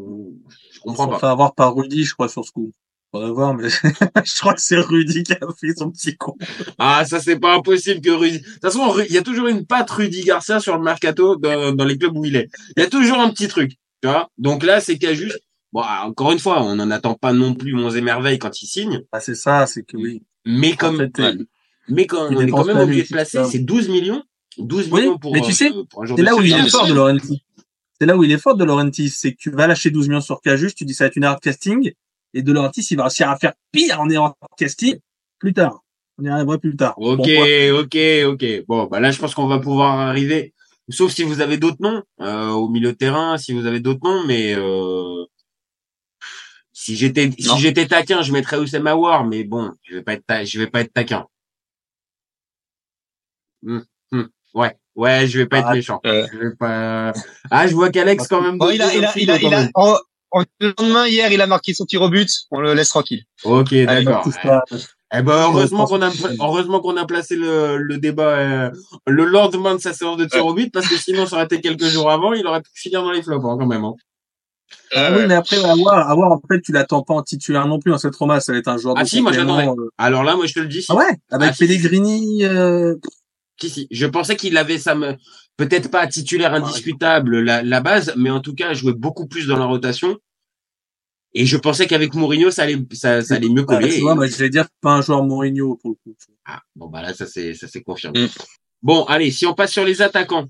Je comprends pas. fait avoir par Rudy, je crois, sur ce coup. Faudrait voir, mais je crois que c'est Rudy qui a fait son petit con. Ah, ça c'est pas impossible que Rudy. De toute façon, il y a toujours une patte Rudy Garcia sur le mercato dans, dans les clubs où il est. Il y a toujours un petit truc, tu vois. Donc là, c'est juste. Bon, ah, encore une fois, on n'en attend pas non plus monts et merveilles quand il signe, Ah, c'est ça, c'est que oui. mais En comme, fait, ouais. mais quand on est quand même obligé de placer, c'est ça. c'est 12 millions, 12 Oui, millions pour. mais tu euh, sais, C'est là où il est fort de Laurenti. C'est là où il est fort de Laurenti, c'est que tu vas lâcher 12 millions sur Cajus, tu dis ça va être une de casting, et de Laurenti, il va réussir à faire pire en de casting plus tard. On y arrivera plus tard. Ok, Bon, ok, ok. Bon, bah là, je pense qu'on va pouvoir arriver. Sauf si vous avez d'autres noms euh, au milieu de terrain, si vous avez d'autres noms, mais euh, si j'étais si j'étais taquin, je mettrais Oussem Aouar, mais bon, je vais pas être ta- je vais pas être taquin. Hum, hum. Ouais, ouais, je vais pas être méchant. euh. Je vais pas. Ah, je vois qu'Alex quand même. Bon, il a, il a, il a, il a, en, en- le lendemain, hier, il a marqué son tir au but. On le laisse tranquille. Ok, d'accord. Eh ben heureusement qu'on a heureusement qu'on a placé le, le débat euh, le lendemain de sa séance de tir au but parce que sinon ça aurait été quelques jours avant, il aurait pu finir dans les flops hein, quand même. Hein. Ah oui, mais après, avoir, avoir, en fait, tu l'attends pas en titulaire non plus. En cette Roma, ça va être un joueur Ah de si, moi j'adorais. euh. Alors là, moi je te le dis. Si, Ah ouais? Avec Ah, si. Pellegrini, euh... si, si. Je pensais qu'il avait ça me peut-être pas titulaire indiscutable la, la base, mais en tout cas jouer beaucoup plus dans la rotation. Et je pensais qu'avec Mourinho ça allait ça, ça allait mieux ah, coller. tu vois, moi, j'allais dire pas un joueur Mourinho pour le coup. Ah, bon bah là ça c'est ça c'est confirmé. Mm. Bon allez, si on passe sur les attaquants.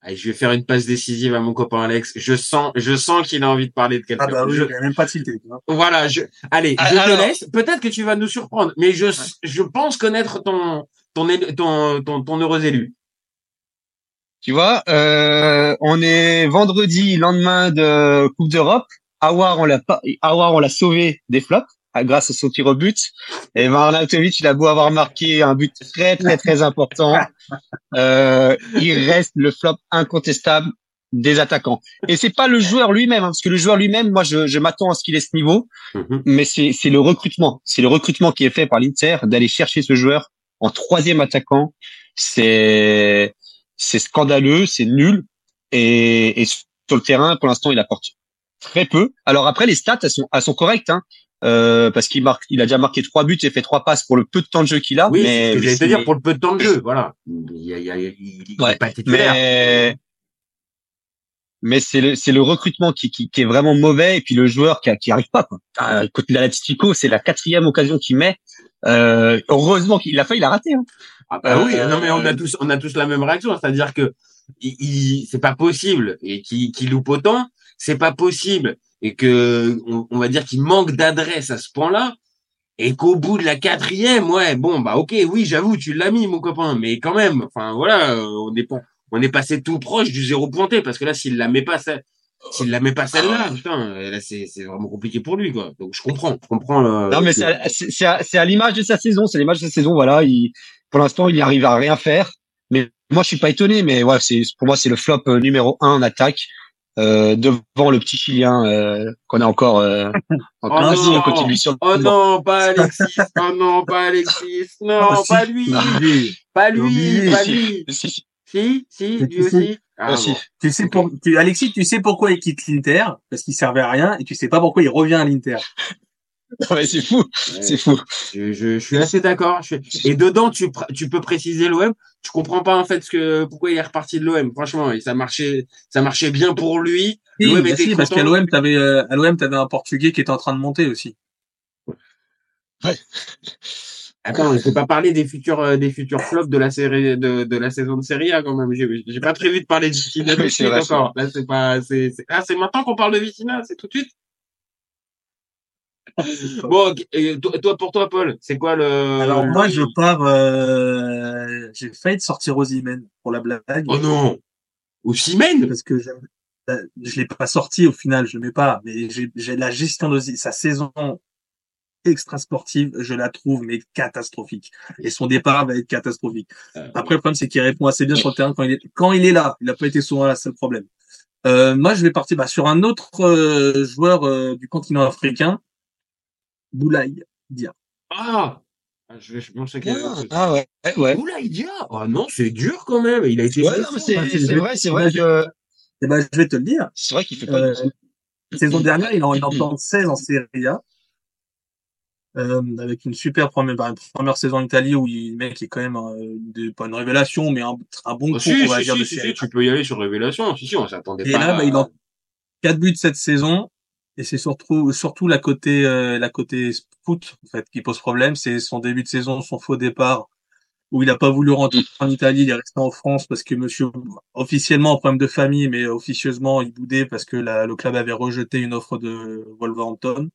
Allez, je vais faire une passe décisive à mon copain Alex. Je sens je sens qu'il a envie de parler de quelqu'un. Ah bah oui, Je- il a même pas tilté. Voilà, je allez, Ah, je te laisse. Peut-être que tu vas nous surprendre, mais je je pense connaître ton ton élu- ton ton, ton heureux élu. Tu vois, euh, on est vendredi, lendemain de Coupe d'Europe. Awar, on l'a pas, Awar, on l'a sauvé des flops ah, grâce à son tir au but. Et Marnautovic, il a beau avoir marqué un but très très très important, euh, il reste le flop incontestable des attaquants. Et c'est pas le joueur lui-même, hein, parce que le joueur lui-même, moi, je, je m'attends à ce qu'il ait ce niveau, Mhm. mais c'est c'est le recrutement, c'est le recrutement qui est fait par l'Inter d'aller chercher ce joueur en troisième attaquant. C'est c'est scandaleux, c'est nul. Et, et sur le terrain, pour l'instant, il apporte très peu. Alors après, les stats, elles sont, elles sont correctes, hein, euh, parce qu'il marque, il a déjà marqué trois buts et fait trois passes pour le peu de temps de jeu qu'il a. Oui, c'est mais ce que j'allais te dire pour le peu de temps de jeu, voilà. Il il il, est pas titulaire. mais mais c'est le c'est le recrutement qui, qui qui est vraiment mauvais et puis le joueur qui qui arrive pas quoi. Ah, Écoute, l'Atletico, c'est la quatrième occasion qu'il met. Euh, heureusement qu'il a fait, il a raté. Hein. Ah bah oui, Euh, non mais on a tous on a tous la même réaction, c'est-à-dire que il, il- c'est pas possible et qui qui loupe autant, c'est pas possible et que on, on va dire qu'il manque d'adresse à ce point-là et qu'au bout de la quatrième, ouais, bon bah ok, oui, j'avoue, tu l'as mis mon copain, mais quand même, enfin voilà, on est pas on est passé tout proche du zéro pointé parce que là s'il la met pas ça s'il la met pas celle-là, putain, euh, là c'est c'est vraiment compliqué pour lui quoi. Donc je comprends, je comprends le Non mais c'est à- c'est c'est à, c'est à l'image de sa saison, c'est l'image de sa saison. Voilà, il pour l'instant il n'y arrive à rien faire. Mais moi je suis pas étonné, mais ouais, c'est pour moi c'est le flop euh, numéro un en attaque. Euh, devant le petit chilien euh, qu'on a encore euh, encore Oh non. on continue sur le Oh non, pas Alexis. Oh non, pas Alexis. Non, Ah, si. pas lui. Non. Pas lui, pas lui. Si, si. Si, lui tu aussi. Ah, bon. Tu sais pour, tu, Alexis, tu sais pourquoi il quitte l'Inter? Parce qu'il servait à rien et tu sais pas pourquoi il revient à l'Inter. Non, mais c'est fou, c'est fou. Je, je, je suis assez d'accord. Je suis- Et dedans, tu, tu peux préciser l'OM. Je comprends pas en fait ce que pourquoi il est reparti de l'OM. Franchement, et ça marchait, ça marchait bien pour lui. L'OM bah était si, parce qu'à l'OM, t'avais, euh, à l'OM, t'avais un Portugais qui était en train de monter aussi. Attends, je peux pas parler des futurs, euh, des futurs flops de la série, de, de la saison de Serie A quand même. J'ai, j'ai pas prévu de parler de Vitina tout de suite encore. Là, c'est pas, c'est, c'est, ah, c'est maintenant qu'on parle de Vitina, c'est tout de suite. Bon, et toi, pour toi, Paul, c'est quoi le Alors moi, je pars, euh, j'ai failli de sortir Osimhen pour la blague. Oh non, ou Simène. Parce que j'aime- euh, je l'ai pas sorti au final, je le mets pas, mais j'ai j'ai la gestion de sa saison extra sportive, je la trouve mais catastrophique. Et son départ va être catastrophique. Euh, Après, le problème, c'est qu'il répond assez bien sur le terrain quand il est, quand il est là. Il n'a pas été souvent là, c'est le problème. Euh, moi, je vais partir bah, sur un autre euh, joueur euh, du continent africain, Boulaye Dia. Ah, Ah, je vais, autre chose. Ah ouais, ouais. Dia? Ah non, c'est dur quand même. Il a été. Ouais, non, mais c'est Ouais, c'est c'est- vrai, c'est vrai que Eh ben, je vais te le dire. c'est vrai qu'il fait pas. Euh, de- saison dernière, il en, il en plante 16 en Serie A. Euh, avec une super première, bah, première saison en Italie où il, mec est quand même euh, de- pas une révélation mais un, un bon Ah, coup si, on va si, dire si, de tu peux y aller sur Révélation. Si, si, on s'attendait Et pas. là, bah, à- il en quatre buts cette saison. Et c'est surtout, surtout la côté, euh, la côté foot, en fait, qui pose problème. C'est son début de saison, son faux départ, où il a pas voulu rentrer en Italie. Il est resté en France parce que monsieur, officiellement, un problème de famille, mais officieusement, il boudait parce que la- le club avait rejeté une offre de Wolverhampton.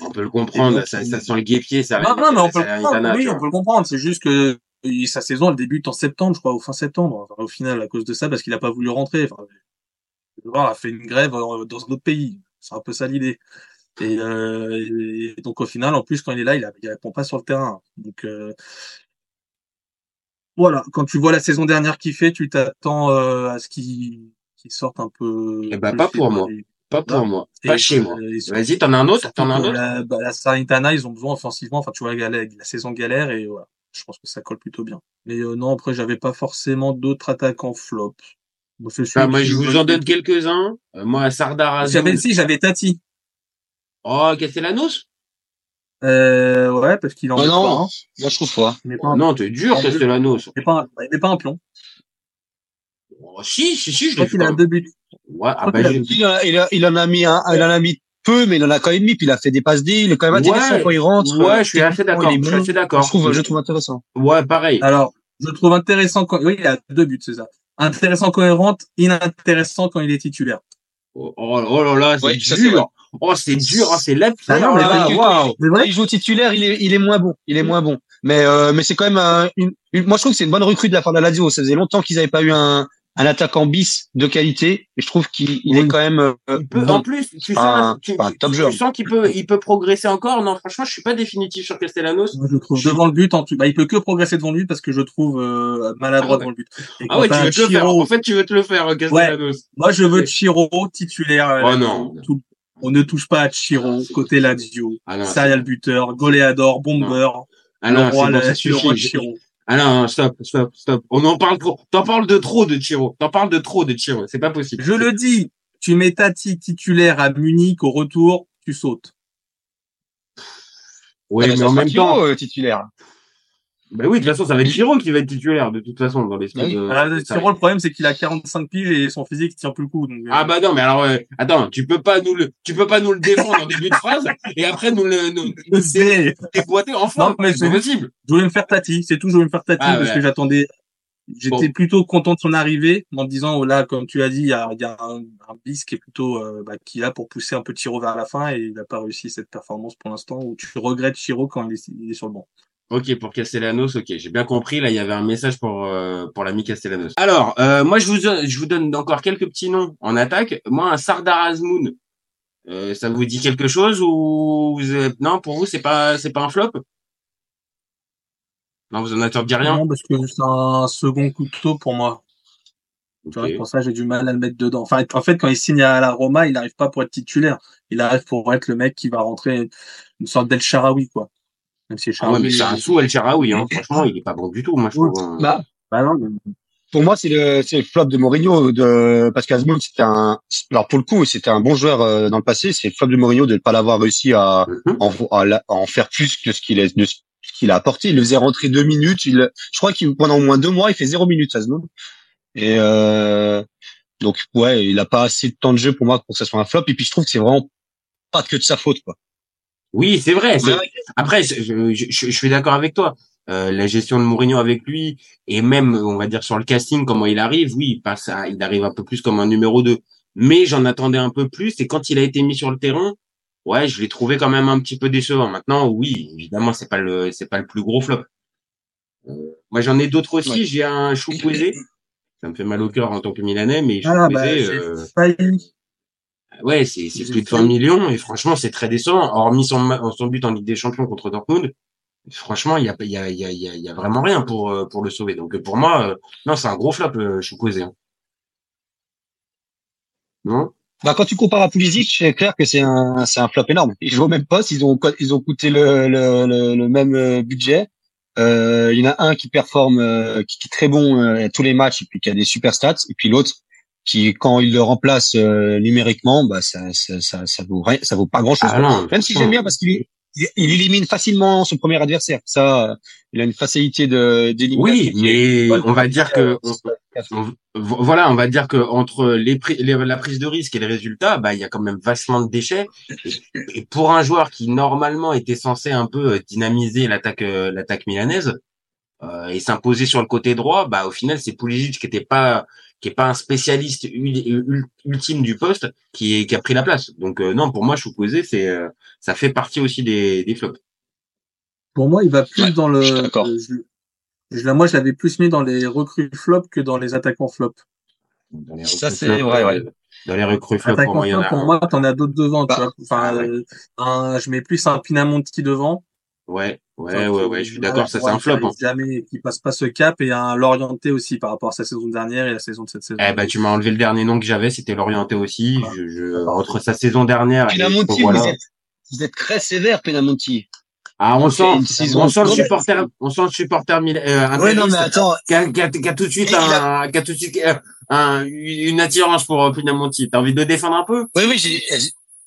On peut le comprendre, donc, ça, ça sent le guépier, ça. Non, non, mais on peut le comprendre. Salernitana, Oui, on peut le comprendre. C'est juste que sa saison, elle débute en septembre, je crois, au fin septembre. Enfin, au final, à cause de ça, parce qu'il a pas voulu rentrer. Enfin, le joueur a fait une grève euh, dans un autre pays. C'est un peu ça l'idée. Et, euh, et donc au final, en plus, quand il est là, il, il répond pas sur le terrain. Donc euh, voilà, quand tu vois la saison dernière qu'il fait, tu t'attends euh, à ce qu'il qu'il sorte un peu. Eh ben, pas pour moi. et- Pas pour Non. moi. et- Pas chez moi. Vas-y, t'en as un autre? T'en as un autre? La, bah, la ils ont besoin offensivement. Enfin, tu vois, la, la, la saison galère et voilà. Je pense que ça colle plutôt bien. Mais euh, non, après, j'avais pas forcément d'autres attaquants flop. Bon, c'est celui Ah, moi, je vous en donne quelques-uns. Euh, moi, Sardar J'avais si, j'avais Tati. Oh, Castellanos? Euh, ouais, parce qu'il en Ah met non, pas, hein. moi je trouve pas. Il met pas un, Non, t'es dur, en. Castellanos. il met pas un, pas un plomb. Oh, si, si, si, je Je l'ai qu'il a fait. deux buts. Ouais, ah, bah, qu'il a deux buts. Il, a- il, a- il en a mis un, il en a mis peu, mais il en a quand même mis, puis il a fait des passes D, il est quand même intéressant Ouais, quand il rentre. ouais, euh, je suis assez d'accord. il Je suis assez d'accord. Je trouve, je trouve intéressant. Ouais, pareil. Alors, je trouve intéressant quand, oui, il a deux buts, c'est ça. Intéressant quand il rentre, inintéressant quand il est titulaire. Oh, oh, oh là là, c'est Ouais, ça, c'est vrai. dur. Oh, c'est dur, hein, c'est la Ah non, pierre, mais là. il joue titulaire, il est, il est moins bon. Il est moins bon. Mais, euh, mais c'est quand même un- une, une- moi je trouve que c'est une bonne recrue de la part de la Lazio. Ça faisait longtemps qu'ils n'avaient pas eu un, un attaquant bis de qualité. Et je trouve qu'il il est quand même euh, Il peut, bon. en plus, tu sens, un- tu, sens qu'il peut, il peut progresser encore. Non, franchement, je suis pas définitif sur Castellanos. Moi, je trouve devant le but, en tout, bah, il peut que progresser devant le but parce que je trouve euh, maladroit Ah ouais. devant le but. Et Ah ouais, tu veux te le faire. En fait, tu veux te le faire, euh, Castellanos. moi je veux Chiro titulaire. euh, Oh non. tout- on ne touche pas à Chiro côté Lazio. Ah Serial buteur, goléador, bomber, ah le non, roi, c'est bon, la- ça le suffit. roi de J'ai- Chiro. Ah non, non, stop, stop, stop. On en parle trop. T'en parles de trop de Chiro. T'en parles de trop de Chiro. C'est pas possible. Je le dis, tu mets Tati titulaire à Munich au retour, tu sautes. Oui, Ah, mais ça en même Chiro, temps. euh, titulaire. Bah oui, de toute façon, ça va être Chiro qui va être titulaire, de toute façon, dans l'esprit Oui. de. Ah, ça- Chiro, le problème c'est qu'il a 45 piges et son physique tient plus le coup. Donc, euh, Ah bah non, mais alors euh, attends, tu peux pas nous le, tu peux pas nous le défendre en début de phrase et après nous le, nous, déboîter enfin. Non, mais c'est possible. Je voulais me faire Tati, c'est tout, je voulais me faire Tati Ah, parce ouais. que j'attendais. J'étais Bon. plutôt content de son arrivée en me disant, oh là, comme tu l'as dit, il y a, il y a un, un bis qui est plutôt, euh, bah, qui est là pour pousser un peu Chiro vers la fin et il n'a pas réussi cette performance pour l'instant où tu regrettes Chiro quand il est, il est sur le banc. Ok, pour Castellanos, ok, j'ai bien compris. Là, il y avait un message pour euh, pour l'ami Castellanos. Alors, euh, moi, je vous je vous donne encore quelques petits noms en attaque. Moi, un Sardar Azmoun, euh, ça vous dit quelque chose ou vous êtes... non pour vous c'est pas c'est pas un flop? Non, vous en attendiez rien? Non, parce que c'est un second couteau pour moi. Tu vois, Ok. pour ça, j'ai du mal à le mettre dedans. Enfin, en fait, quand il signe à la Roma, il n'arrive pas pour être titulaire. Il arrive pour être le mec qui va rentrer une sorte d'El Sharawi, quoi. Même si Ah ouais, mais c'est un sous El Charaoui, hein. Franchement, il est pas bon du tout, moi je Oui. trouve. hein. Bah, Bah non, mais- pour moi, c'est le, c'est le flop de Mourinho, de, parce qu'Azmoun, c'était un, alors pour le coup, c'était un bon joueur euh, dans le passé. C'est le flop de Mourinho de ne pas l'avoir réussi à, Mhm. en, à, la- à en faire plus que ce qu'il est, de ce qu'il a apporté. Il le faisait rentrer deux minutes. Il, je crois qu'il pendant au moins deux mois, il fait zéro minute Azmoun. Et euh, donc ouais, il a pas assez de temps de jeu pour moi pour que ça soit un flop. Et puis je trouve que c'est vraiment pas que de sa faute quoi. Oui, c'est vrai. c'est- Ouais. Après, je, je, je- suis d'accord avec toi. Euh, la gestion de Mourinho avec lui et même, on va dire sur le casting, comment il arrive, oui, il passe, à- il arrive un peu plus comme un numéro 2. Mais j'en attendais un peu plus et quand il a été mis sur le terrain, ouais, je l'ai trouvé quand même un petit peu décevant. Maintenant, oui, évidemment, c'est pas le, c'est pas le plus gros flop. Euh, moi, j'en ai d'autres aussi. Ouais. J'ai un Choukwueze. Ça me fait mal au cœur en tant que Milanais, mais Ah, bah, Choukwueze, j'ai euh, failli. Ouais, c'est plus de fait- 20 millions et franchement, c'est très décevant. Hormis son, son but en Ligue des Champions contre Dortmund, franchement, il y a, y, a, y, a, y a- vraiment rien pour, euh, pour le sauver. Donc pour moi, euh, non, c'est un gros flop, euh, Chukwueze. hein. Non? Bah, quand tu compares à Pulisic, c'est clair que c'est un, c'est un flop énorme. Ils jouent au même poste, ils ont, ils ont coûté le, le, le, le même euh, budget. Euh, il y en a un qui performe, qui, qui est très bon à tous les matchs et puis qui a des super stats, et puis l'autre qui, quand il le remplace euh, numériquement, bah ça, ça, ça, ça vaut rien, ça vaut pas grand chose. Ah non, Même si j'aime bien parce qu'il il, élimine facilement son premier adversaire. Ça, il a une facilité de d'élimination. Oui, mais on va dire que Euh, on- voilà, on va dire que entre les, pri- les- la prise de risque et les résultats, bah il y a quand même vachement de déchets. Et, et pour un joueur qui normalement était censé un peu euh, dynamiser l'attaque euh, l'attaque milanaise euh, et s'imposer sur le côté droit, bah au final c'est Pulisic qui était pas qui est pas un spécialiste ul- ul- ultime du poste, qui est qui a pris la place. Donc euh, non, pour moi, Chukwueze, c'est euh, ça fait partie aussi des, des flops. Pour moi, il va plus Ouais, dans le. je je- moi, je l'avais plus mis dans les recrues flop que dans les attaquants flop. Dans les Ça, recrues c'est flop, vrai, ouais. euh, Dans les recrues flop, pour moi, il y en a. pour moi, t'en as d'autres devant. Bah, tu vois. Enfin, ouais. un, je mets plus un Pinamonti devant. Ouais, ouais, Enfin, ouais, ouais, je suis d'accord, ça c'est un flop. Hein. Jamais, qui passe pas ce cap et un l'orienté aussi par rapport à sa saison dernière et la saison de cette saison. Eh ben, tu m'as enlevé le dernier nom que j'avais, c'était l'orienté aussi. Je, je, entre sa saison dernière et Penamonti, voilà. vous êtes, vous êtes très sévère, Penamonti. Ah, on sent, on sent le supporter, on sent le supporter euh, Ouais, non, mais attends. qui a, qui a- qui a tout de suite Et il a- un, qui a tout de suite euh, un, une attirance pour euh, Pinamonti. T'as envie de le défendre un peu? Oui, oui, j'ai,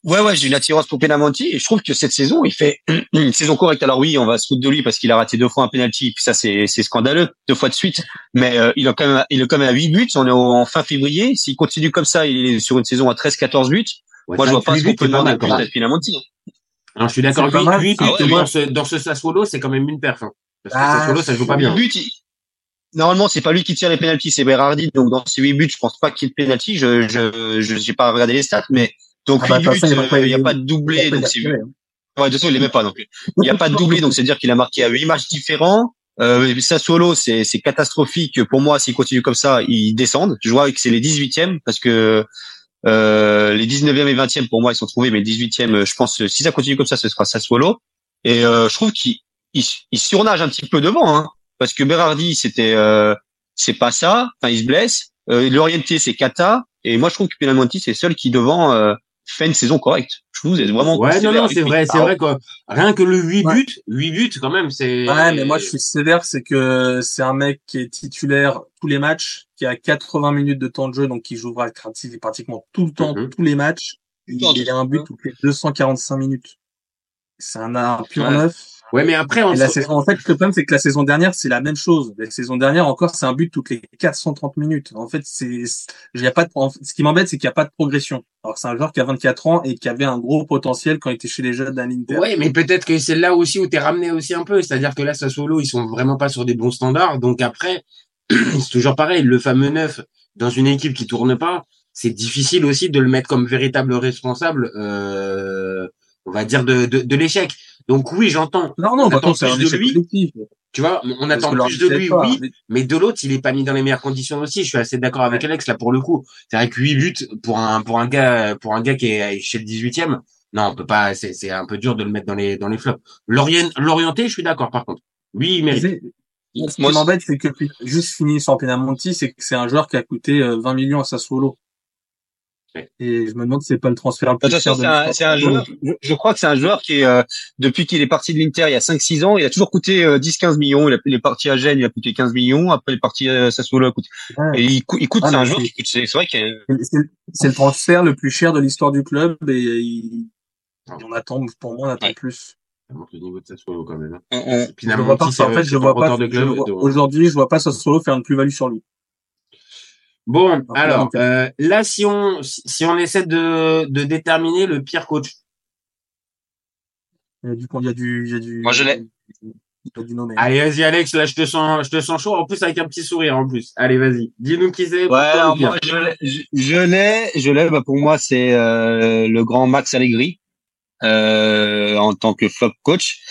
ouais, ouais, j'ai une attirance pour Penamonti et je trouve que cette saison, il fait une saison correcte. Alors oui, on va se foutre de lui parce qu'il a raté deux fois un penalty, puis ça c'est, c'est scandaleux, deux fois de suite. Mais euh, il a quand même, il est quand même à 8 buts. On est en fin février. S'il continue comme ça, il est sur une saison à 13-14 buts. Ouais, Moi, je vois pas ce qu'on peut demander d'être Penamonti. Non, je suis d'accord. C'est pas 8, mal. 8 Ah ouais, dans ouais. ce, dans ce Sassuolo, c'est quand même une perf, hein. Parce que Ah, Sassuolo, ça joue pas bien. Il- Normalement, c'est pas lui qui tire les penalties, c'est Berardi. Donc dans ces 8 buts, je pense pas qu'il y ait de penalty. Je, je, je, j'ai pas regardé les stats, mais donc Ah bah, 8 de toute façon, buts, il va euh, pas- il a pas de doublé, pas donc c'est hein. Ouais, de toute façon, il l'aimait pas non plus. Il n'y a pas de doublé, donc c'est-à-dire qu'il a marqué à huit matchs différents. Euh, Sassuolo, c'est, c'est catastrophique. Pour moi, s'il continue comme ça, ils descendent. Je vois que c'est les 18e parce que euh, les 19e et 20e, pour moi, ils sont trouvés, mais les 18e, euh, je pense, euh, si ça continue comme ça, ce sera Sassuolo. Et euh, je trouve qu'il il, il surnage un petit peu devant, hein, parce que Berardi, c'était, euh, c'est pas ça. Enfin, il se blesse. Euh, L'orienté, c'est Kata. Et moi, je trouve que Pinamonti, c'est le seul qui devant euh, fait une saison correcte. Je trouve que vous êtes vraiment. Ouais, non, non, c'est vrai, c'est Ah, vrai, quoi. Rien que le 8 Ouais. buts, 8 buts, quand même, c'est... Ouais, mais moi je suis sévère, c'est que c'est un mec qui est titulaire tous les matchs, qui a 80 minutes de temps de jeu, donc qui jouera prati- pratiquement tout le temps, Mhm. tous les matchs. Il, il a un but toutes les 245 minutes. C'est un, un pur Ouais. neuf. Ouais, mais après, on la saison, en fait, le problème, c'est que la saison dernière, c'est la même chose. La saison dernière, encore, c'est un but toutes les 430 minutes. En fait, c'est, il y a pas de, ce qui m'embête, c'est qu'il n'y a pas de progression. Alors, c'est un joueur qui a 24 ans et qui avait un gros potentiel quand il était chez les jeunes d'un Inter. Ouais, mais peut-être que c'est là aussi où t'es ramené aussi un peu. C'est-à-dire que là, Sassuolo, ils sont vraiment pas sur des bons standards. Donc après, c'est toujours pareil. Le fameux neuf dans une équipe qui tourne pas, c'est difficile aussi de le mettre comme véritable responsable, euh, on va dire, de, de, de l'échec. Donc oui, j'entends. Non, non, On attend plus un de lui. collectif. Tu vois, on Parce attend plus de lui, pas. oui. Mais de l'autre, il est pas mis dans les meilleures conditions aussi. Je suis assez d'accord avec Alex là pour le coup. C'est vrai que 8 buts pour un pour un gars pour un gars qui est chez le 18e, non, on peut pas. C'est c'est un peu dur de le mettre dans les dans les flops. L'orient l'orienté, je suis d'accord par contre. Lui, il mérite. C'est- Ce qui m'embête, c'est que juste fini sans Penamonti, c'est que c'est un joueur qui a coûté euh, 20 millions à Sassuolo. Et je me demande si c'est pas le transfert le plus Attention, cher de c'est un, l'histoire. c'est un joueur. Je, je crois que c'est un joueur qui est euh, depuis qu'il est parti de l'Inter il y a 5-6 ans, il a toujours coûté euh, 10-15 millions. Il, a, il est parti à Gênes, il a coûté 15 millions. Après, il est parti à Sassuolo, il a coûté. Ouais. Et il, cou- il coûte. Ah, c'est un joueur c'est- qui coûte. C'est c'est vrai qu'il a. C'est c'est le transfert le plus cher de l'histoire du club et il, on attend, pour moi, on attend Ouais. plus. Ça montre le niveau de Sassuolo quand même. hein. on- on- Puis Je vois pas, en fait, c'est je un vois pas, je vois- aujourd'hui, je vois pas Sassuolo faire une plus-value sur lui. Bon, alors euh, là, si on si on essaie de de déterminer le pire coach, Il y a du, il y a du, il y a du. Moi, je l'ai. Y allez, vas-y Alex, là je te sens je te sens chaud. En plus avec un petit sourire en plus. Allez, vas-y, dis-nous qui c'est. Ouais, alors moi, je l'ai, je- je l'ai, je l'ai. Bah, pour moi, c'est euh, le grand Max Allegri euh, en tant que flop coach,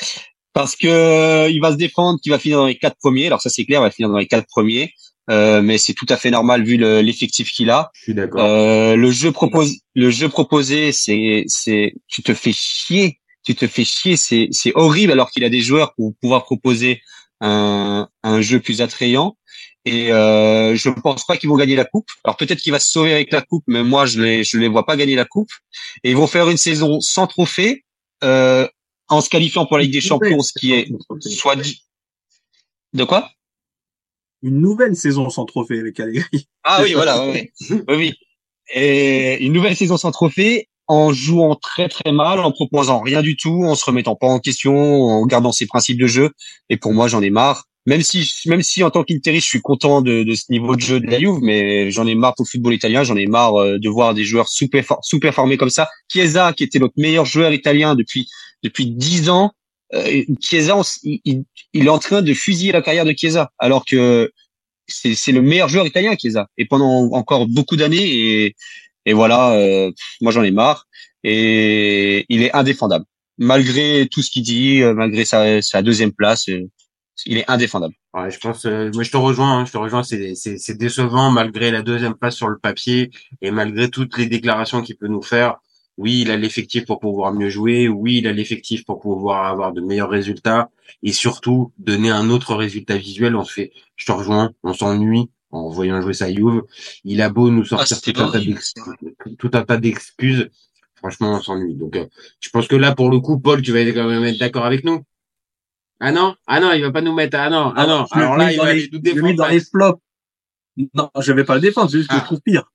parce que euh, il va se défendre, qu'il va finir dans les quatre premiers. Alors ça, c'est clair, il va finir dans les quatre premiers, euh, mais c'est tout à fait normal vu le- l'effectif qu'il a. Je suis d'accord. Euh, le jeu propose, le jeu proposé, c'est, c'est, tu te fais chier, tu te fais chier, c'est, c'est horrible alors qu'il a des joueurs pour pouvoir proposer un, un jeu plus attrayant. Et euh, je pense pas qu'ils vont gagner la coupe. Alors peut-être qu'il va se sauver avec la coupe, mais moi je les, je les vois pas gagner la coupe. Et ils vont faire une saison sans trophée, euh, en se qualifiant pour la Ligue des Champions, ce qui est soit dit. De quoi? Une nouvelle saison sans trophée avec Allegri. Ah oui, voilà, oui, oui. Et une nouvelle saison sans trophée, en jouant très très mal, en proposant rien du tout, en se remettant pas en question, en gardant ses principes de jeu. Et pour moi, j'en ai marre. Même si, même si en tant qu'Interiste, je suis content de, de ce niveau de jeu de la Juve, mais j'en ai marre pour le football italien, j'en ai marre euh, de voir des joueurs super sous-performés comme ça. Chiesa, qui était notre meilleur joueur italien depuis depuis dix ans, euh, Chiesa, on il, il- est en train de fusiller la carrière de Chiesa, alors que c'est le meilleur joueur italien Chiesa et pendant encore beaucoup d'années et et voilà, euh, moi j'en ai marre et il est indéfendable malgré tout ce qu'il dit, euh, malgré sa, sa deuxième place, euh, il est indéfendable. Ouais, je pense, euh, moi je te rejoins, hein, je te rejoins, c'est décevant malgré la deuxième place sur le papier et malgré toutes les déclarations qu'il peut nous faire. Oui, il a l'effectif pour pouvoir mieux jouer. Oui, il a l'effectif pour pouvoir avoir de meilleurs résultats et surtout donner un autre résultat visuel. On se fait, je te rejoins, on s'ennuie en voyant jouer sa Juve. Il a beau nous sortir c'était tout, un tas d'ex- tout un tas d'excuses. Franchement, on s'ennuie. Donc, euh, je pense que là, pour le coup, Paul, tu vas quand même être d'accord avec nous? Ah non, ah non, il va pas nous mettre. Ah non, ah non. Je le Alors là, il va les- aller nous je le défendre. dans les flops. Non, je vais pas le défendre, c'est juste que Ah. je trouve pire.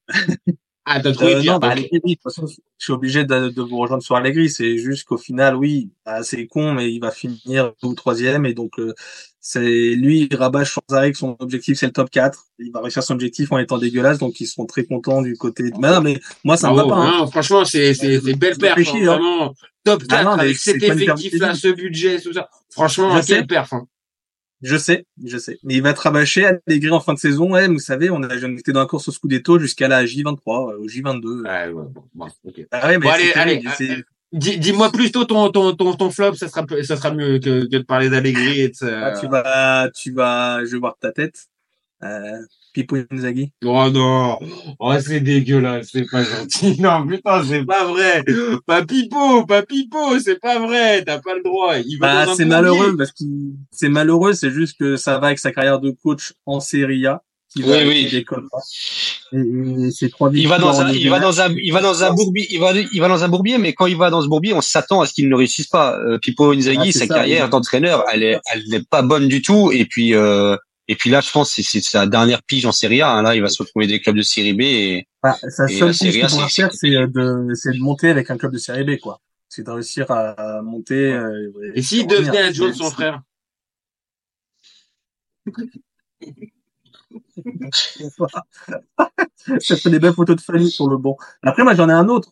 Ah, trouvé Euh, non, bah. Allegri, de toute façon, je suis obligé de, de vous rejoindre sur Allegri. C'est juste qu'au final, oui, bah, c'est con, mais il va finir deux ou troisième. Et donc, euh, c'est lui, il rabâche sans arrêt que son objectif, c'est le top 4. Il va réussir son objectif en étant dégueulasse. Donc, ils seront très contents du côté de... Mais non, mais moi, ça me va Bravo. pas. hein. Non, franchement, c'est, c'est, c'est belle perf. hein, hein. Vraiment. Top Ah 4 non, mais avec cet effectif-là, de ce budget, tout ça. Franchement, Je quelle perf. hein. Je sais, je sais. Mais il va à Allegri en fin de saison. Ouais, vous savez, on a on était dans la course au Scudetto jusqu'à la J23, euh, au J22. Ouais, ouais, bon, bon, ok. Ah ouais, mais Bon, allez, euh, Dis, dis-moi plutôt ton, ton, ton, ton flop, ça sera, ça sera mieux que, que de parler d'Allegri et de ça. Ah, tu vas, tu vas, je vais voir ta tête. Euh, Pipo Inzaghi. Oh non, oh c'est dégueulasse, c'est pas gentil. Non putain, c'est pas vrai. Pas Pipo, pas Pipo, c'est pas vrai. T'as pas le droit. Il va Bah, dans un c'est malheureux parce que c'est malheureux, c'est juste que ça va avec sa carrière de coach en Serie A. Qui va Oui, oui. Et, et trois Il va dans un, il va dans un, il va dans un bourbier, il va, il va dans un bourbier, mais quand il va dans ce bourbier, on s'attend à ce qu'il ne réussisse pas. Euh, Pippo Inzaghi, Ah, sa ça, carrière oui. d'entraîneur, elle est, elle n'est pas bonne du tout. Et puis, euh, et puis là, je pense que c'est sa dernière pige en Serie A. hein. Là, il va se retrouver des clubs de Serie B. Et, Ah, sa Et seule Serie A, qu'il pourra c'est- faire, c'est de, c'est de monter avec un club de Série B, quoi. C'est de réussir à, à monter. euh, Et s'il devenait adjoint de son frère? Ça fait des belles photos de famille sur le banc. Après, moi, j'en ai un autre.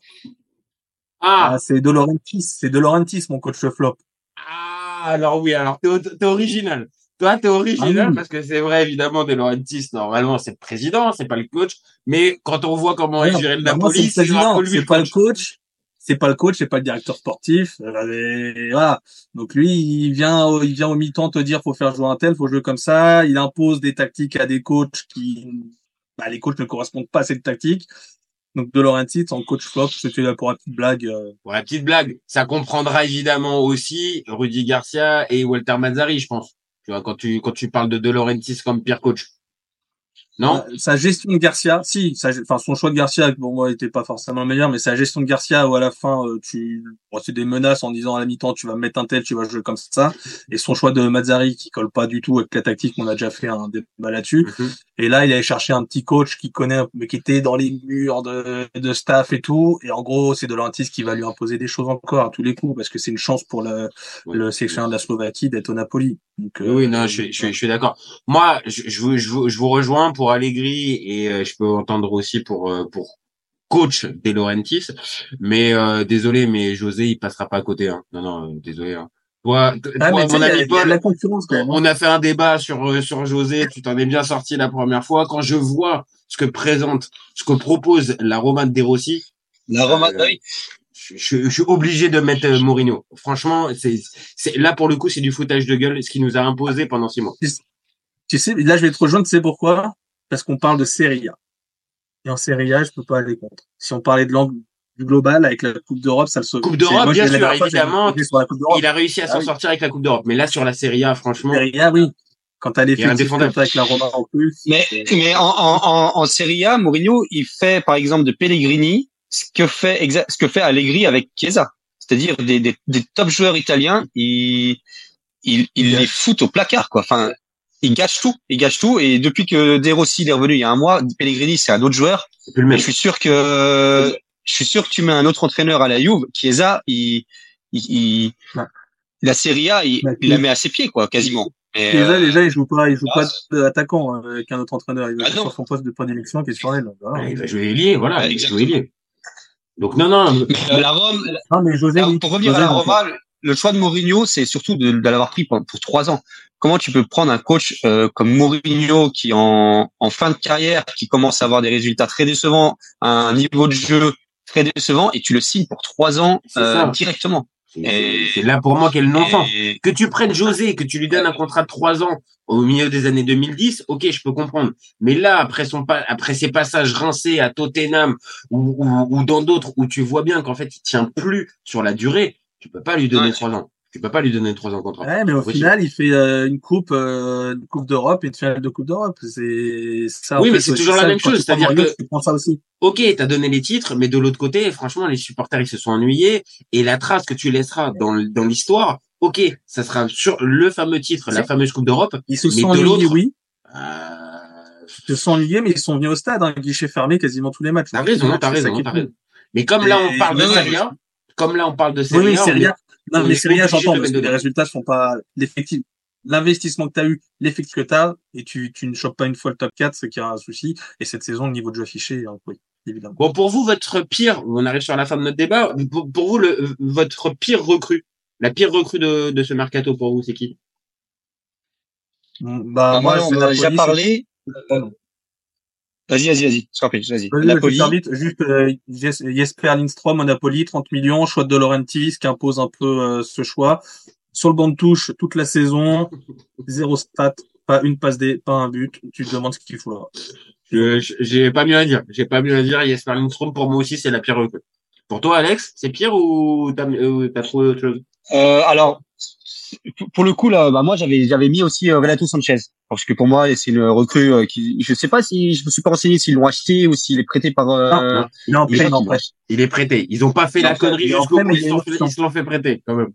Ah, Ah, c'est De Laurentiis. C'est De Laurentiis, mon coach flop. ah, alors oui, alors t'es original. Toi, t'es original Ah oui. parce que c'est vrai, évidemment, De Laurentiis, normalement, c'est le président, c'est pas le coach. Mais quand on voit comment il Non, gérait le bah, moi, Napoli, c'est le le pas le coach. C'est pas le coach, c'est pas le directeur sportif. et voilà. Donc lui, il vient, il vient au mi-temps te dire faut faire jouer un tel, faut jouer comme ça. Il impose des tactiques à des coachs qui, bah, les coachs ne correspondent pas à cette tactique. Donc De Laurentiis en coach flop, c'était là pour une petite blague. euh, Pour la petite blague, ça comprendra évidemment aussi Rudy Garcia et Walter Mazzari, je pense. Tu vois, quand tu, quand tu parles de De Laurentiis comme pire coach. Non? Euh, sa gestion de Garcia, si, sa, enfin son choix de Garcia, pour moi, était pas forcément le meilleur, mais sa gestion de Garcia où à la fin, euh, tu, bon, c'est des menaces en disant à la mi-temps, tu vas me mettre un tel, tu vas jouer comme ça, et son choix de Mazzari qui colle pas du tout avec la tactique, on a déjà fait un débat là-dessus. Mhm. Et là, il allait chercher un petit coach qui connaît, mais qui était dans les murs de, de staff et tout. Et en gros, c'est De Laurentiis qui va lui imposer des choses encore à tous les coups, parce que c'est une chance pour le, Ouais. le sélectionneur de la Slovaquie d'être au Napoli. Donc, Oui, oui, non, je, suis- je, je suis d'accord. Moi, je, je, vous, je, vous, je vous rejoins pour Allegri et euh, je peux entendre aussi pour euh, pour coach De Laurentiis, mais euh, désolé, mais José, il passera pas à côté. Hein. Non, non, euh, désolé. Hein. Toi, Ah, toi, mon ami Paul, la concurrence quand même. on a fait un débat sur euh, sur José. Tu t'en es bien sorti la première fois. Quand je vois ce que présente, ce que propose la Roma de Rossi, la Roma, Euh, oui. je, je- je suis obligé de mettre euh, Mourinho. Franchement, c'est c'est là pour le coup, c'est du foutage de gueule, ce qu'il nous a imposé pendant six mois. Tu sais, là, je vais te rejoindre, tu sais pourquoi? Parce qu'on parle de Serie A. Et en Serie A, je peux pas aller contre. Si on parlait de l'angle du global avec la Coupe d'Europe, ça le sauve. Coupe d'Europe, bien sûr, évidemment. Il a réussi à Ah s'en oui. sortir avec la Coupe d'Europe, mais là sur la Serie A, franchement, Serie A, oui. Quand t'as l'effectif avec la Roma en plus. Mais, mais en, en, en, en Serie A, Mourinho, il fait, par exemple, de Pellegrini, ce que fait, ce que fait Allegri avec Chiesa. C'est-à-dire des, des, des top joueurs italiens, il, il, il les fout au placard, quoi. Enfin, il gâche tout, il gâche tout. Et depuis que De Rossi est revenu il y a un mois, Pellegrini, c'est un autre joueur. c'est plus le Mais même. je suis sûr que, je suis sûr que tu mets un autre entraîneur à la Juve, Chiesa, il, il, il- Ouais. la Serie A, il, Ouais, il la met à ses pieds, quoi, quasiment. Et, Déjà, euh, déjà, il joue pas, il joue ah, pas d'attaquant hein, avec un autre entraîneur. Il va Ah sur son poste de prédilection qui est sur elle. Voilà. Il va jouer ailier, voilà, Ouais, il va exactement. jouer ailier. Donc non, non, mais, euh, la Rome, Non, mais José, Alors, pour revenir José, à la. Roma, le choix de Mourinho, c'est surtout de, de l'avoir pris pour, pour trois ans. comment tu peux prendre un coach euh, comme Mourinho qui en, en fin de carrière, qui commence à avoir des résultats très décevants, un niveau de jeu très décevant, et tu le signes pour trois ans euh, directement. C'est là pour moi qu'est le non-sens. Que tu prennes José, que tu lui donnes un contrat de trois ans au milieu des années 2010, ok, je peux comprendre. Mais là, après son pa- après ses passages rincés à Tottenham ou, ou, ou dans d'autres où tu vois bien qu'en fait il tient plus sur la durée, tu peux pas lui donner trois ans. Tu peux pas lui donner trois ans de contrat. Ouais, mais au final, il fait euh, une coupe, euh, une coupe d'Europe et une finale de coupe d'Europe. C'est ça. Oui, fait, mais c'est toujours la même chose, c'est-à-dire que- tu prends ça aussi. Ok, t'as donné les titres, mais de l'autre côté, franchement, les supporters ils se sont ennuyés et la trace que tu laisseras dans dans l'histoire, ok, ça sera sur le fameux titre, la fameuse Coupe d'Europe. Ils se Mais sont de ennuyés, l'autre- oui. Euh... Ils se sont ennuyés, mais ils sont venus au stade, hein, guichet fermé quasiment tous les matchs. T'as raison, t'as raison, t'as raison. Mais comme là on parle de ouais, ouais, Serie A, comme là on parle de Oui, Serie oui, Est-. Non, on mais est A, obligé j'entends, parce que les résultats sont pas l'effectif. L'investissement que tu as eu, l'effectif que tu as, et tu, tu ne chopes pas une fois le top 4, c'est qu'il y a un souci. Et cette saison, le niveau de jeu affiché, hein, oui, évidemment. Bon, pour vous, votre pire, on arrive sur la fin de notre débat, pour, pour vous, le, votre pire recrue, la pire recrue de, de ce mercato pour vous, c'est qui? Bah, Bah, moi, moi, c'est on en a déjà parlé. c'est-. Vas-y, vas-y, vas-y. Scorpion, vas-y. Vais Napoli. vite. Juste, euh, Jes- Jesper Lindstrom Napoli, 30 millions, choix de Laurentiis, qui impose un peu euh, ce choix. Sur le banc de touche, toute la saison, zéro stat, pas une passe D, pas un but. Tu te demandes ce qu'il faut là. Je- J'ai pas mieux à dire. J'ai pas mieux à dire. Jesper Lindstrom, pour moi aussi, c'est la pire recrue. Pour toi, Alex, c'est pire ou t'as euh, t'as trouvé autre chose Euh, alors, pour le coup, là, bah, moi, j'avais, j'avais mis aussi euh, Renato Sanchez. Parce que pour moi, c'est une recrue euh, qui, je sais pas si, je me suis pas renseigné s'ils l'ont acheté ou s'il est prêté par, euh, Non, non, il est en il il est prêté. Ils ont pas fait la connerie jusqu'au bout. ils se l'ont fait prêter, quand même.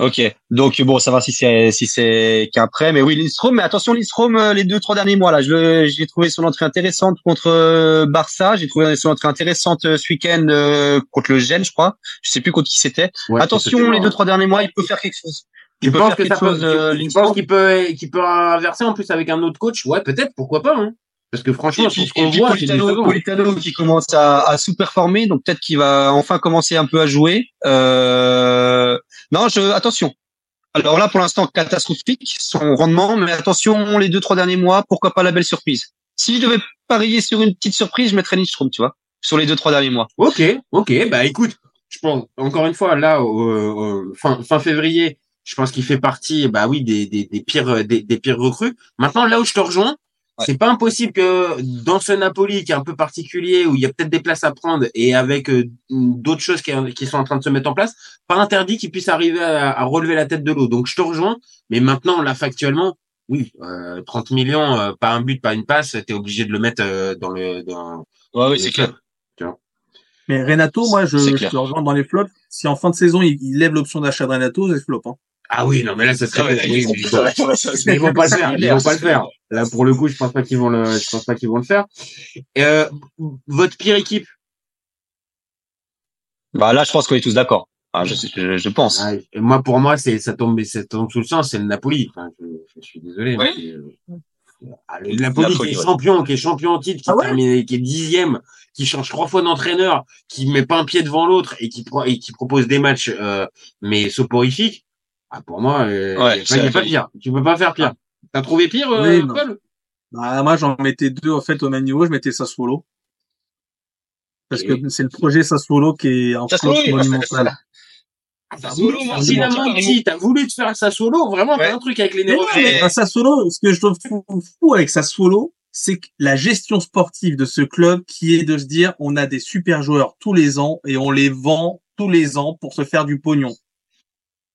Ok, donc bon, va si c'est si c'est qu'un prêt, mais oui Lindstrom. Mais attention Lindstrom, euh, les deux trois derniers mois là, je j'ai trouvé son entrée intéressante contre euh, Barça, j'ai trouvé son entrée intéressante euh, ce week-end euh, contre le Gène, je crois. Je sais plus contre qui c'était. Ouais, attention, les deux trois derniers mois, il peut faire quelque chose. Tu peut penses que ça peut, chose, euh, tu- tu penses qu'il peut, qu'il peut inverser en plus avec un autre coach? Ouais, peut-être, pourquoi pas, hein. Parce que franchement, puis, ce qu'on voit. Politano qui commence à, à sous-performer, donc peut-être qu'il va enfin commencer un peu à jouer. Euh... Non, je attention. Alors là, pour l'instant, catastrophique son rendement, mais attention, les deux trois derniers mois, pourquoi pas la belle surprise. Si je devais parier sur une petite surprise, je mettrais Lindstrom, tu vois, sur les deux trois derniers mois. Ok, ok, bah écoute, je pense encore une fois là, fin, fin février, je pense qu'il fait partie, bah oui, des, des, des pires des pires recrues. Maintenant, là où je te rejoins, Ouais. c'est pas impossible que dans ce Napoli qui est un peu particulier, où il y a peut-être des places à prendre et avec euh, d'autres choses qui, qui sont en train de se mettre en place, pas interdit qu'il puisse arriver à, à relever la tête de l'eau. Donc je te rejoins, mais maintenant là factuellement, oui, euh, 30 millions, euh, pas un but, pas une passe, t'es obligé de le mettre euh, dans le dans. Ouais, oui, c'est club. clair. Mais Renato, moi, je, je clair. te rejoins dans les flops. Si en fin de saison, il, il lève l'option d'achat de Renato, c'est flop. Hein. Ah oui, non, mais là, ça serait. Ouais, oui, mais ils vont- mais ils vont pas le faire. Ils vont pas le faire. Là, pour le coup, je pense pas qu'ils vont le, je pense pas qu'ils vont le faire. Euh, votre pire équipe? Bah là, je pense qu'on est tous d'accord. Ah, je, je, je pense. Ah, moi, pour moi, c'est, ça tombe, ça tombe sous le sens, c'est le Napoli. Enfin, je, je suis désolé. Mais, euh, ah, le Napoli, Napoli, qui est ouais. champion, qui est champion en titre, qui Ah ouais? termine, qui est dixième, qui change trois fois d'entraîneur, qui met pas un pied devant l'autre et qui, pro- et qui propose des matchs, euh, mais soporifiques. Ah, pour moi, euh, Ouais, il a pas- a la pire. Tu peux pas faire pire. T'as trouvé pire, euh, Oui, non. Paul? Bah, moi, j'en mettais deux, en fait, au même niveau. Je mettais Sassuolo. Parce Et- que c'est le projet Sassuolo qui est Sassuolo, va faire monumental. T'as Sassuolo, voulu moi, faire c'est Dynamo bon, petit, t'as voulu te faire ça solo, vraiment, Ouais. t'as un truc avec les Mais non, néo mais un Sassuolo, ce que je trouve fou, fou avec Sassuolo, c'est que la gestion sportive de ce club qui est de se dire on a des super joueurs tous les ans et on les vend tous les ans pour se faire du pognon.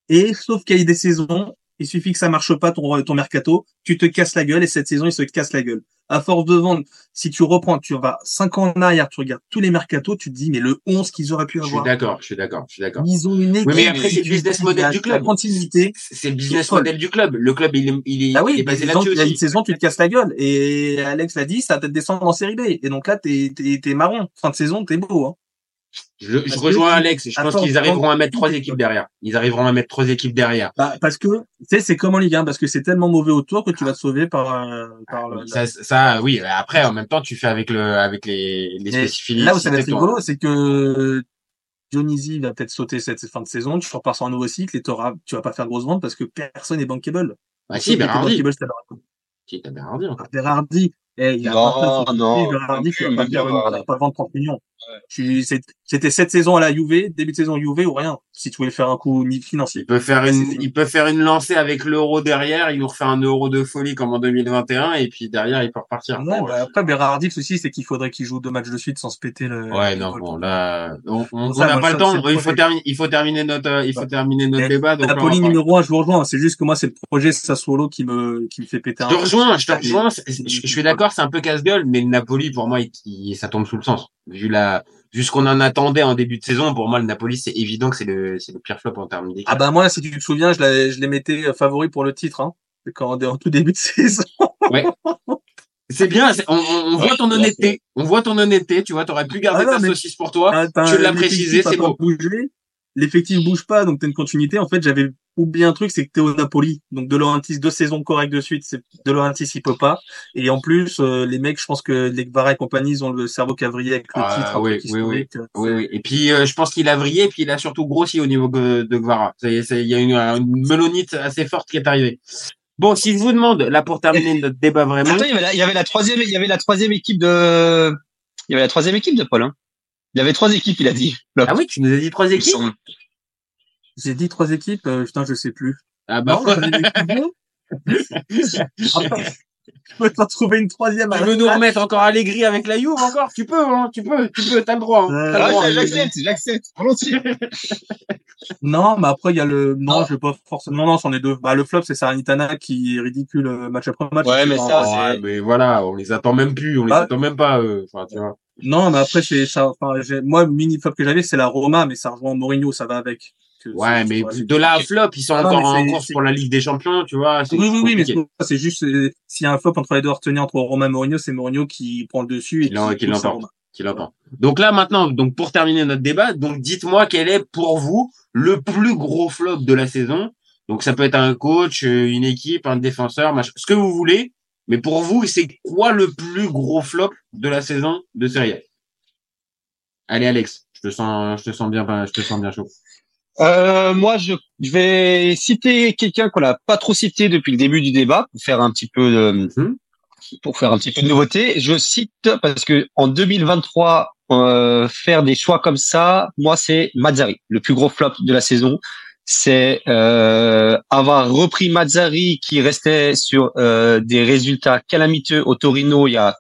Et sauf qu'il y a des saisons, il suffit que ça marche pas ton, ton mercato, tu te casses la gueule et cette saison il se casse la gueule. À force de vendre, si tu reprends, tu vas cinq ans en arrière, tu regardes tous les mercatos, tu te dis mais le 11 qu'ils auraient pu Je suis avoir. d'accord, je suis d'accord, je suis d'accord. Ils ont une équipe. Oui, mais après, c'est le business model du club. Continuité. C'est le business model du club. Le club, il est, il est, Ah oui, il est basé là-dessus il y a une saison, tu te casses la gueule. Et Alex l'a dit, ça va peut-être descendre en série B. Et donc là, t'es, t'es, t'es marron. Fin de saison, t'es beau, hein. Je, je que rejoins Alex. Je pense qu'ils arriveront à mettre trois équipes derrière. Ils arriveront à mettre trois équipes derrière. Bah, parce que, tu sais, c'est comme en Ligue 1, parce que c'est tellement mauvais autour que tu vas te sauver par, euh, par le- Ça, ça, oui. Après, en même temps, tu fais avec le, avec les, les spécificités. là où ça va être rigolo, c'est que Dionisi va peut-être sauter cette fin de saison, tu repars sur un nouveau cycle et t'auras, tu vas pas faire de grosses ventes parce que personne est bankable. Bah si, Berardi. Si, t'as Berardi. Berardi, eh, il a Non, 29 non. Berardi, tu vas pas pas. pas vendre 30 millions. C'était cette saison à la Juve, début de saison Juve ou rien. Si tu voulais faire un coup ni financier. Il peut faire une, il peut faire une lancée avec l'euro derrière, il nous refait un euro de folie comme en 2021 et puis derrière il peut repartir. Ouais, Bon, bah, après, Berardi, le souci, c'est qu'il faudrait qu'il joue deux matchs de suite sans se péter le. Ouais, non, bon, là, on n'a pas le temps. le Il faut terminer, il faut terminer notre, il faut Ouais. terminer notre débat. Donc, va pas- numéro un, je vous rejoins. C'est juste que moi, c'est le projet Sassuolo qui me, qui me fait péter un. Je te rejoins, je te rejoins. Je je suis d'accord, c'est un peu casse-gueule, mais le Napoli, pour moi, il, il- ça tombe sous le sens. Vu la, vu ce qu'on en attendait en début de saison, pour moi, le Napoli, c'est évident que c'est le, c'est le pire flop en termes d'équipe. Ah bah moi, si tu te souviens, je, l'avais- je les mettais euh, favoris pour le titre, hein. Quand, en tout début de saison. C'est bien, c'est- on, voit ton honnêteté. On voit ton honnêteté, tu vois, t'aurais pu garder Ah non, ta saucisse pour toi. Ah, tu l'as précisé, c'est beau. L'effectif bouge pas, donc t'as une continuité. En fait, j'avais oublié un truc, c'est que t'es au Napoli. Donc De Laurentiis, deux saisons correctes de suite, c'est De Laurentiis, il peut pas. Et en plus, euh, les mecs, je pense que les Guevara et compagnie, ils ont le cerveau cavrier avec le Ah, titre. oui, oui, oui. historique. Oui, oui. Et puis, euh, je pense qu'il a vrillé, et puis il a surtout grossi au niveau de, de Guevara. Il y a une, une melonite assez forte qui est arrivée. Bon, si je vous demande, là, pour terminer notre débat vraiment, Attends, il y avait la, il y avait la troisième, il y avait la troisième équipe de, il y avait la troisième équipe de Paul. Hein. Il y avait trois équipes, il a dit. ah oui, tu nous as dit trois Il équipes? semble. J'ai dit trois équipes, euh, putain, je sais plus. Ah bah, Non, Je peux t'en trouver une troisième. à tu veux nous remettre encore Allegri avec la Juve encore? Tu peux, hein, tu peux, tu peux, t'as le droit, hein, Euh, t'as le droit. Ah, j'accepte, j'accepte, volontiers. Non, mais après, il y a le, non, je vais pas forcément, non, non, c'en est deux. Bah, le flop, c'est Saranitana qui est ridicule euh, match après match. Ouais, mais ça, Ouais, c'est- mais voilà, on les attend même plus, on les Bah- attend même pas, eux. Enfin, tu vois. Non, mais après, c'est ça, enfin, moi, le mini flop que j'avais, c'est la Roma, mais ça rejoint Mourinho, ça va avec. Que Ouais, mais de là à flop, ils sont Non, encore en course pour la Ligue des Champions, tu vois. Oui, oui, oui, mais c'est juste, s'il y a un flop entre les deux retenir entre Roma et Mourinho, c'est Mourinho qui prend le dessus et Qui qui l'emporte. Entend. Donc là maintenant, donc pour terminer notre débat, donc dites-moi quel est pour vous le plus gros flop de la saison. Donc ça peut être un coach, euh, une équipe, un défenseur, machin, ce que vous voulez. Mais pour vous, c'est quoi le plus gros flop de la saison de Serie A? Allez Alex, je te sens, je te sens bien, je te sens bien chaud. Euh, moi, je, je vais citer quelqu'un qu'on n'a pas trop cité depuis le début du débat pour faire un petit peu de, Mhm. pour faire un petit peu de nouveauté. Je cite parce que en 2023, euh, faire des choix comme ça, moi, c'est Mazzari, le plus gros flop de la saison. C'est euh, avoir repris Mazzari qui restait sur euh, des résultats calamiteux au Torino il y a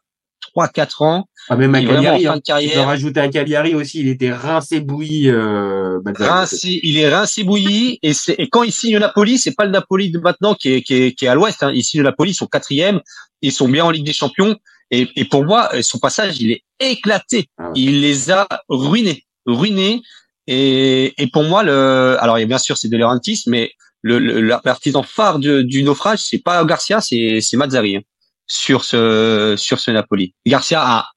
3-4 ans. Ah, même à Cagliari, en fin de Tu peux carrière. rajouter à Cagliari aussi, il était rincé bouilli. Euh. Rincé, il est rincé bouilli et c'est et quand il signe Napoli, c'est pas le Napoli de maintenant qui est qui est, qui est à l'Ouest. Hein. Il signe Napoli, ils sont quatrième, ils sont bien en Ligue des Champions et, et pour moi, son passage, il est éclaté. Ah ouais. Il les a ruinés, ruinés et et pour moi le alors bien sûr c'est De Laurentiis, mais le le- l'artisan phare de- du naufrage, c'est pas Garcia, c'est c'est Mazzari hein, sur ce sur ce Napoli. Garcia a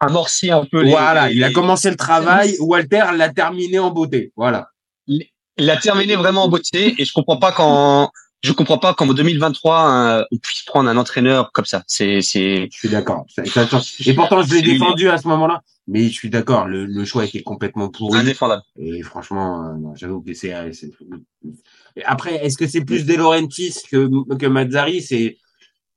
amorcé un peu Voilà, les- il a commencé le travail, Walter l'a terminé en beauté. Voilà. il a terminé vraiment en beauté et je comprends pas quand je comprends pas qu'en 2023 euh, on puisse prendre un entraîneur comme ça. C'est c'est Je suis d'accord. Et pourtant, je l'ai défendu à ce moment-là. Mais je suis d'accord, le, le choix était complètement pourri. indéfendable. Et franchement, euh, j'avoue que c'est. euh, Après, est-ce que c'est plus De Laurentiis que, que Mazzari? C'est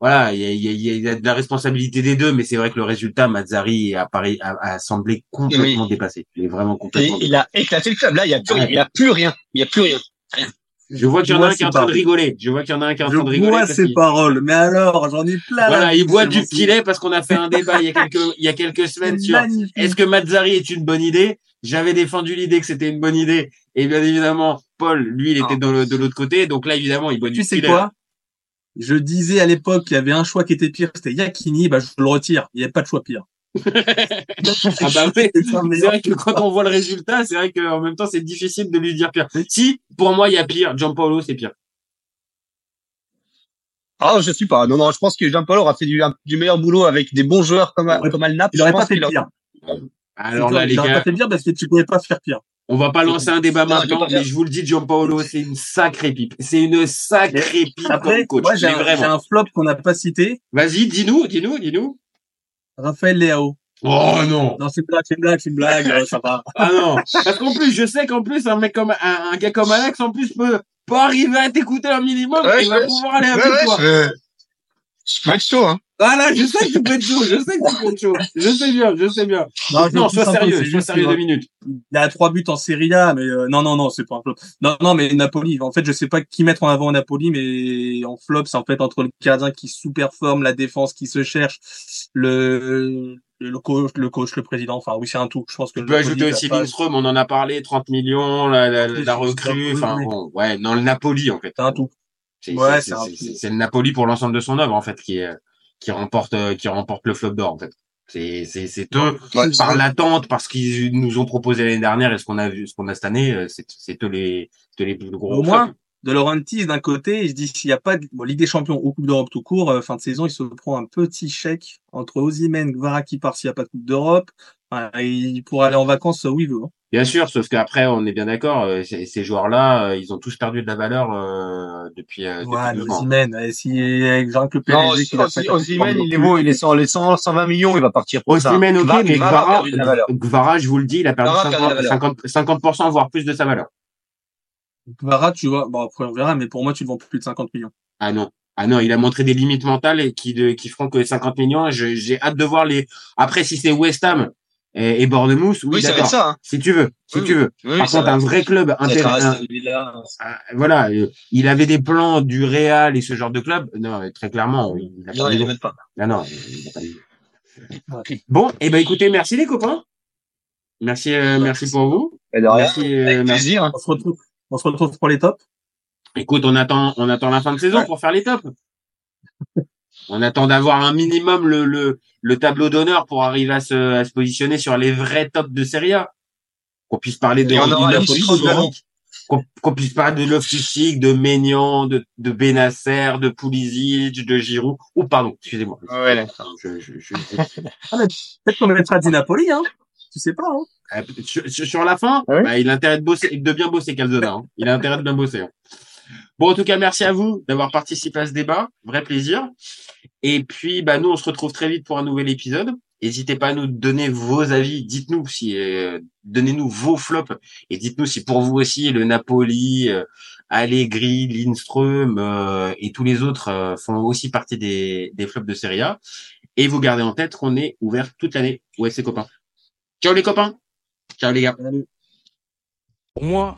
voilà, il y a, il y, a, il y a de la responsabilité des deux, mais c'est vrai que le résultat, Mazzari a, a, a semblé complètement dépassé. Il est vraiment Et complètement. il a éclaté le club. Là, il y a plus, rien. il y a plus rien. Il y a plus rien. Je vois qu'il y en a un qui est en train de rigoler. Je vois qu'il y en a un qui est en Je train de rigoler. ces qu'il- paroles, mais alors, j'en ai plein. Voilà, là, il boit du petit lait parce qu'on a fait un débat il y a quelques, il y a quelques semaines sur est-ce que Mazzari est une bonne idée? J'avais défendu l'idée que c'était une bonne idée. Et bien évidemment, Paul, lui, il était Ah. de l'autre côté. Donc là, évidemment, il boit du Tu petit sais lait. quoi? Je disais à l'époque qu'il y avait un choix qui était pire, c'était Yakini, bah je le retire. Il n'y avait pas de choix pire. Ah bah oui. C'est vrai que quand on voit le résultat, c'est vrai qu'en même temps, c'est difficile de lui dire pire. Si, pour moi, il y a pire. Gianpaolo, c'est pire. Ah, je suis pas. Non, non, je pense que Jean-Paul aura fait du, meilleur boulot avec des bons joueurs comme, Ouais. comme Alnap. Il Je aurait pense pas fait a- pire. Alors là, les il aurait gars, pas fait pire parce que tu pouvais pas faire pire. On va pas lancer un débat Non, maintenant, pas mais je vous le dis, Gianpaolo, c'est une sacrée pipe. C'est une sacrée pipe Après, comme coach. moi j'ai un, j'ai vraiment. un flop qu'on n'a pas cité, Vas-y, dis-nous, dis-nous, dis-nous. Raphaël Leao. Oh non Non, c'est une blague, c'est une blague, c'est une blague, euh, ça va. Ah non Parce qu'en plus, je sais qu'en plus, un mec comme un, un gars comme Alex, en plus, peut, peut arriver à t'écouter un minimum Ouais, et va pouvoir aller avec ouais, toi. je peux être chaud, hein. Ah là, je sais que tu peux être chaud, je sais que tu peux être chaud. Je sais bien, je sais bien. Non, Non, sois sérieux, sois sérieux deux minutes. Il a trois buts en Serie A, mais euh, non, non, non, c'est pas un flop. Non, non, mais Napoli, en fait, je sais pas qui mettre en avant à Napoli, mais en flop, c'est en fait entre le gardien qui sous-performe, la défense qui se cherche, le le coach, le coach, le président. Enfin, oui, c'est un tout. Je pense que Tu peux ajouter aussi Lindström, on en a parlé, 30 millions, la, recrue, enfin oui. bon, ouais, non, le Napoli en fait. C'est un tout. C'est Ouais, le Napoli pour l'ensemble de son œuvre en fait qui est qui remporte euh, qui remporte le flop d'or en fait. C'est c'est c'est eux Ouais, par l'attente parce qu'ils nous ont proposé l'année dernière et ce qu'on a vu ce qu'on a cette année euh, c'est c'est eux les les plus gros Au moins, flops. de Laurentiis, d'un côté, il se dit s'il n'y a pas de bon, Ligue des Champions ou Coupe d'Europe tout court, euh, fin de saison, il se prend un petit chèque entre Osimhen, Gvara qui part s'il n'y a pas de Coupe d'Europe. Enfin, il pourra aller en vacances où il veut. hein. Bien sûr, sauf qu'après on est bien d'accord, euh, ces, ces joueurs-là, ils ont tous perdu de la valeur euh, depuis euh, depuis Ouais, 12 mais mois. Osimhen, euh, si que le Non, PSG Osimhen, il est beau, il est sans les 100, 120 millions, il va partir pour ça. Osimhen, ok, mais Gvara Gvara, perdu de la valeur. Gvara, je vous le dis, il a perdu Gvara a perdu de la 50, 50, 50%, voire plus de sa valeur. Gvara, tu vois, bon après on verra, mais pour moi tu le vends plus de 50 millions. Ah non. Ah non, il a montré des limites mentales et qui, de, qui feront que 50 millions. J'ai hâte de voir les. Après, si c'est West Ham et, et Bournemouth, oui, Oui, d'accord. ça, hein. Si tu veux, si Oui, tu veux. Oui, Par contre, va un vrai club intéressant. Villa. Voilà, euh, il avait des plans du Real et ce genre de club. Non, très clairement, il a Non, pas il les- pas. Ah non, il a pas les- Bon, et ben écoutez, merci les copains. Merci, euh, merci pour vous. Et de rien. Merci, euh, Avec merci. plaisir. hein. On se retrouve, on se retrouve pour les tops. Écoute, on attend, on attend la fin de saison pour faire les tops. On attend d'avoir un minimum le, le, le tableau d'honneur pour arriver à se, à se positionner sur les vrais tops de Serie A. Qu'on puisse parler de qu'on puisse parler de Loftus-Cheek, de Maignan, de, de Benasser, de Pulisic, de Giroud. Oh, pardon, excusez-moi. Ouais, d'accord. Je, je, je, Peut-être qu'on mettra du Napoli, hein. Tu sais pas, hein. Euh, sur, sur- sur la fin, Ah oui bah, il a intérêt de bosser, de bien bosser Calzona. Hein. Il a intérêt de bien bosser. hein. Bon, en tout cas, merci à vous d'avoir participé à ce débat. Vrai plaisir. Et puis, bah, nous, on se retrouve très vite pour un nouvel épisode. N'hésitez pas à nous donner vos avis. Dites-nous si, euh, donnez-nous vos flops et dites-nous si pour vous aussi le Napoli, euh, Allegri, Lindström euh, et tous les autres euh, font aussi partie des, des flops de Serie A. Et vous gardez en tête qu'on est ouvert toute l'année. Ouais, c'est copains. Ciao les copains. Ciao les gars. Pour moi,